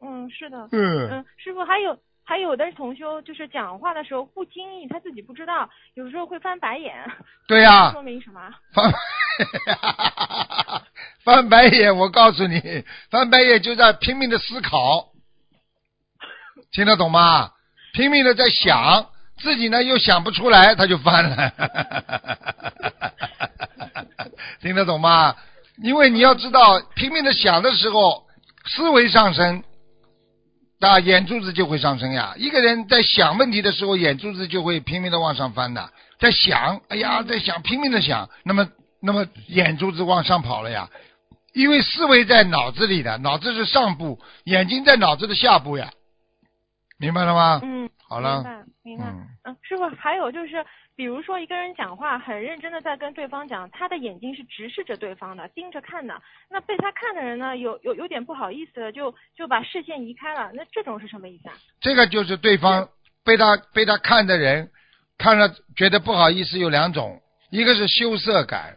[SPEAKER 7] 嗯，是的。
[SPEAKER 2] 嗯，
[SPEAKER 7] 嗯，师傅还有还有的同修就是讲话的时候不经意，他自己不知道，有时候会翻白眼。
[SPEAKER 2] 对呀、
[SPEAKER 7] 说明什么？
[SPEAKER 2] 翻 翻白眼，我告诉你，翻白眼就在拼命的思考，听得懂吗？拼命的在想，自己呢又想不出来，他就翻了，听得懂吗？因为你要知道，拼命的想的时候，思维上升，啊，眼珠子就会上升呀。一个人在想问题的时候，眼珠子就会拼命的往上翻的，在想，哎呀，在想，拼命的想，那么，那么眼珠子往上跑了呀。因为思维在脑子里的，脑子是上部，眼睛在脑子的下部呀，明白了吗？
[SPEAKER 7] 嗯，
[SPEAKER 2] 好了
[SPEAKER 7] 明白明白。
[SPEAKER 2] 嗯，
[SPEAKER 7] 嗯，师傅还有就是，比如说一个人讲话很认真的在跟对方讲，他的眼睛是直视着对方的，盯着看的。那被他看的人呢，有有有点不好意思了，就就把视线移开了。那这种是什么意思啊？
[SPEAKER 2] 这个就是对方被他被他看的人看了觉得不好意思，有两种，一个是羞涩感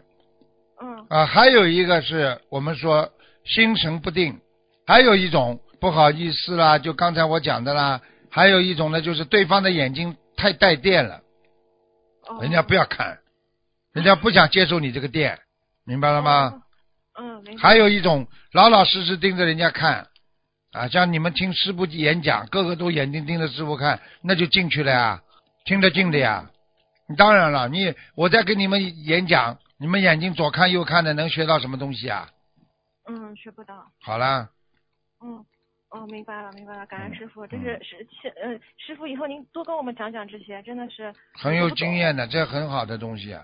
[SPEAKER 7] 嗯
[SPEAKER 2] 啊，还有一个是我们说心神不定，还有一种不好意思啦，就刚才我讲的啦，还有一种呢就是对方的眼睛太带电了，
[SPEAKER 7] 哦，
[SPEAKER 2] 人家不要看，人家不想接受你这个店，明白了吗？
[SPEAKER 7] 哦？嗯。
[SPEAKER 2] 还有一种老老实实盯着人家看，啊，像你们听师傅演讲，个个都眼睛盯着师傅看，那就进去了呀，听得进的呀。当然了，你我在跟你们演讲，你们眼睛左看右看的，能学到什么东西啊？
[SPEAKER 7] 嗯，学不到。
[SPEAKER 2] 好啦，
[SPEAKER 7] 嗯，哦，明白了，明白了，感恩
[SPEAKER 2] 嗯
[SPEAKER 7] 师傅，这是是是呃，师傅以后您多跟我们讲讲这些，真的是
[SPEAKER 2] 很有经验的，这很好的东西啊。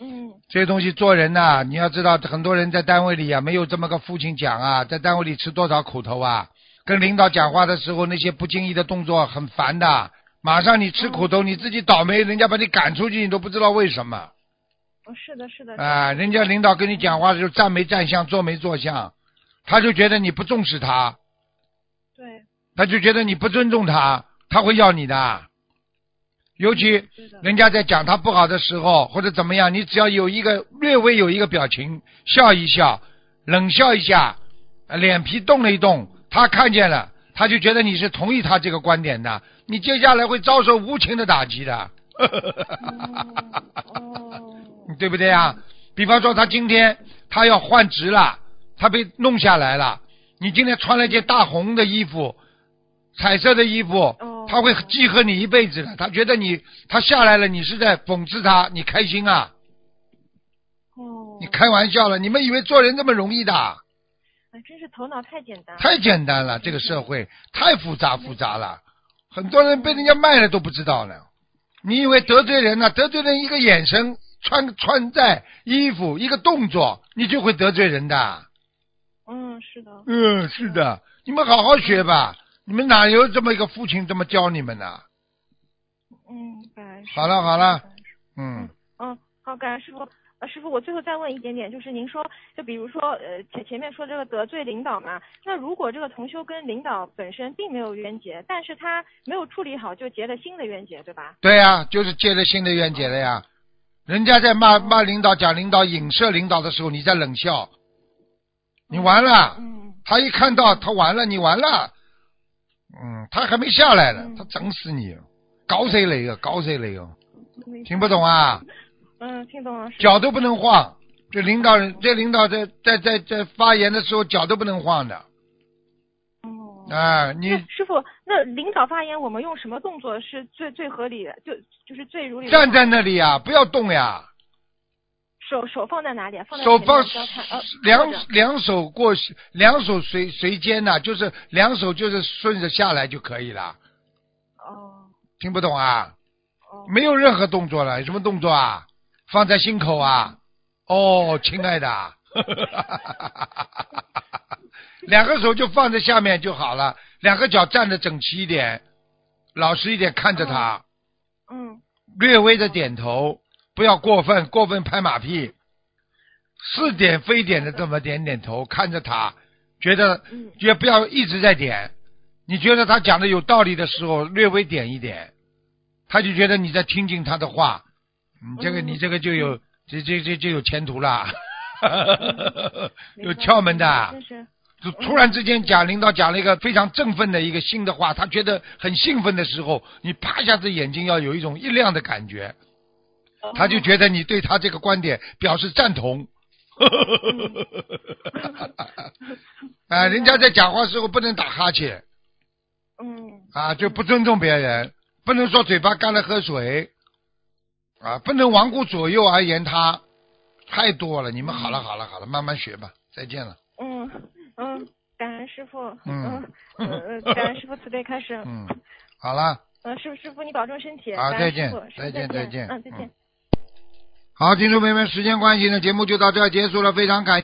[SPEAKER 7] 嗯
[SPEAKER 2] 这些东西做人呐、你要知道，很多人在单位里啊，没有这么个父亲讲啊，在单位里吃多少苦头啊。跟领导讲话的时候，那些不经意的动作很烦的。马上你吃苦头，你自己倒霉，人家把你赶出去，你都不知道为什么
[SPEAKER 7] 哦是的是的
[SPEAKER 2] 啊。人家领导跟你讲话的时候，站没站相，坐没坐相，他就觉得你不重视他，
[SPEAKER 7] 对。
[SPEAKER 2] 他就觉得你不尊重他，他会要你的。尤其人家在讲他不好的时候，或者怎么样，你只要有一个略微有一个表情，笑一笑，冷笑一下，呃脸皮动了一动，他看见了，他就觉得你是同意他这个观点的，你接下来会遭受无情的打击的，
[SPEAKER 7] 哦。
[SPEAKER 2] 对不对啊？比方说他今天他要换职了，他被弄下来了，你今天穿了一件大红的衣服，彩色的衣服，
[SPEAKER 7] 哦
[SPEAKER 2] 他会记恨你一辈子的。他觉得你他下来了，你是在讽刺他，你开心啊？
[SPEAKER 7] 哦
[SPEAKER 2] 你开玩笑了？你们以为做人这么容易的？
[SPEAKER 7] 哎真是头脑太简单了
[SPEAKER 2] 太简单了，这个社会太复杂复杂了，很多人被人家卖了都不知道呢。你以为得罪人呢、得罪人一个眼神、穿穿戴衣服、一个动作，你就会得罪人的。
[SPEAKER 7] 嗯是的
[SPEAKER 2] 嗯，是的，你们好好学吧。你们哪有这么一个父亲这么教你们呢？
[SPEAKER 7] 嗯感恩师
[SPEAKER 2] 好了好了嗯，
[SPEAKER 7] 嗯，好，感恩师傅。呃，师傅，我最后再问一点点，就是您说，就比如说，呃，前前面说这个得罪领导嘛，那如果这个同修跟领导本身并没有冤结，但是他没有处理好，就结了新的冤结，对吧？
[SPEAKER 2] 对呀、就是结了新的冤结了呀。人家在骂骂领导、讲领导、影射领导的时候，你在冷笑，你完了。
[SPEAKER 7] 嗯，
[SPEAKER 2] 他一看到他完了，你完了。嗯，他还没下来呢，
[SPEAKER 7] 嗯
[SPEAKER 2] 他整死你，搞谁来个，搞谁来个，听不懂啊？
[SPEAKER 7] 嗯，听懂了。
[SPEAKER 2] 脚都不能晃。这领导人，这领导在在在在发言的时候，脚都不能晃的。
[SPEAKER 7] 哦。
[SPEAKER 2] 啊，你
[SPEAKER 7] 师傅，那领导发言，我们用什么动作是最最合理的？就就是最如理
[SPEAKER 2] 站在那里呀、不要动呀，
[SPEAKER 7] 手手放在哪里啊？放在
[SPEAKER 2] 手放
[SPEAKER 7] 呃
[SPEAKER 2] 两两手过，两手随随肩呐、就是两手就是顺着下来就可以了。
[SPEAKER 7] 哦
[SPEAKER 2] 听不懂啊？
[SPEAKER 7] 哦
[SPEAKER 2] 没有任何动作了，有什么动作啊？放在心口啊？哦，亲爱的，两个手就放在下面就好了，两个脚站得整齐一点，老实一点看着他，
[SPEAKER 7] 嗯
[SPEAKER 2] 略微的点头，不要过分，过分拍马屁，是点非点的这么点点头，看着他，觉得
[SPEAKER 7] 嗯。
[SPEAKER 2] 也不要一直在点，你觉得他讲的有道理的时候，略微点一点，他就觉得你在听进他的话，你这个
[SPEAKER 7] 嗯。
[SPEAKER 2] 你这个就有这这这就有前途了，有窍门的。就突然之间讲领导讲了一个非常振奋的一个新的话，他觉得很兴奋的时候，你啪一下子眼睛要有一种一亮的感觉，他就觉得你对他这个观点表示赞同。啊，人家在讲话时候不能打哈欠。
[SPEAKER 7] 嗯。
[SPEAKER 2] 啊，就不尊重别人，不能说嘴巴干了喝水。啊，不能罔顾左右而言他，太多了。你们好了好了好了，慢慢学吧，再见了。
[SPEAKER 7] 嗯嗯，感恩师傅，
[SPEAKER 2] 嗯。
[SPEAKER 7] 感恩师傅慈悲开始，
[SPEAKER 2] 嗯，好了。
[SPEAKER 7] 嗯，师傅师傅你保重身体，
[SPEAKER 2] 好再见。再见再见
[SPEAKER 7] 嗯再见。
[SPEAKER 2] 嗯。好，听众朋友们，时间关系呢，节目就到这儿结束了，非常感。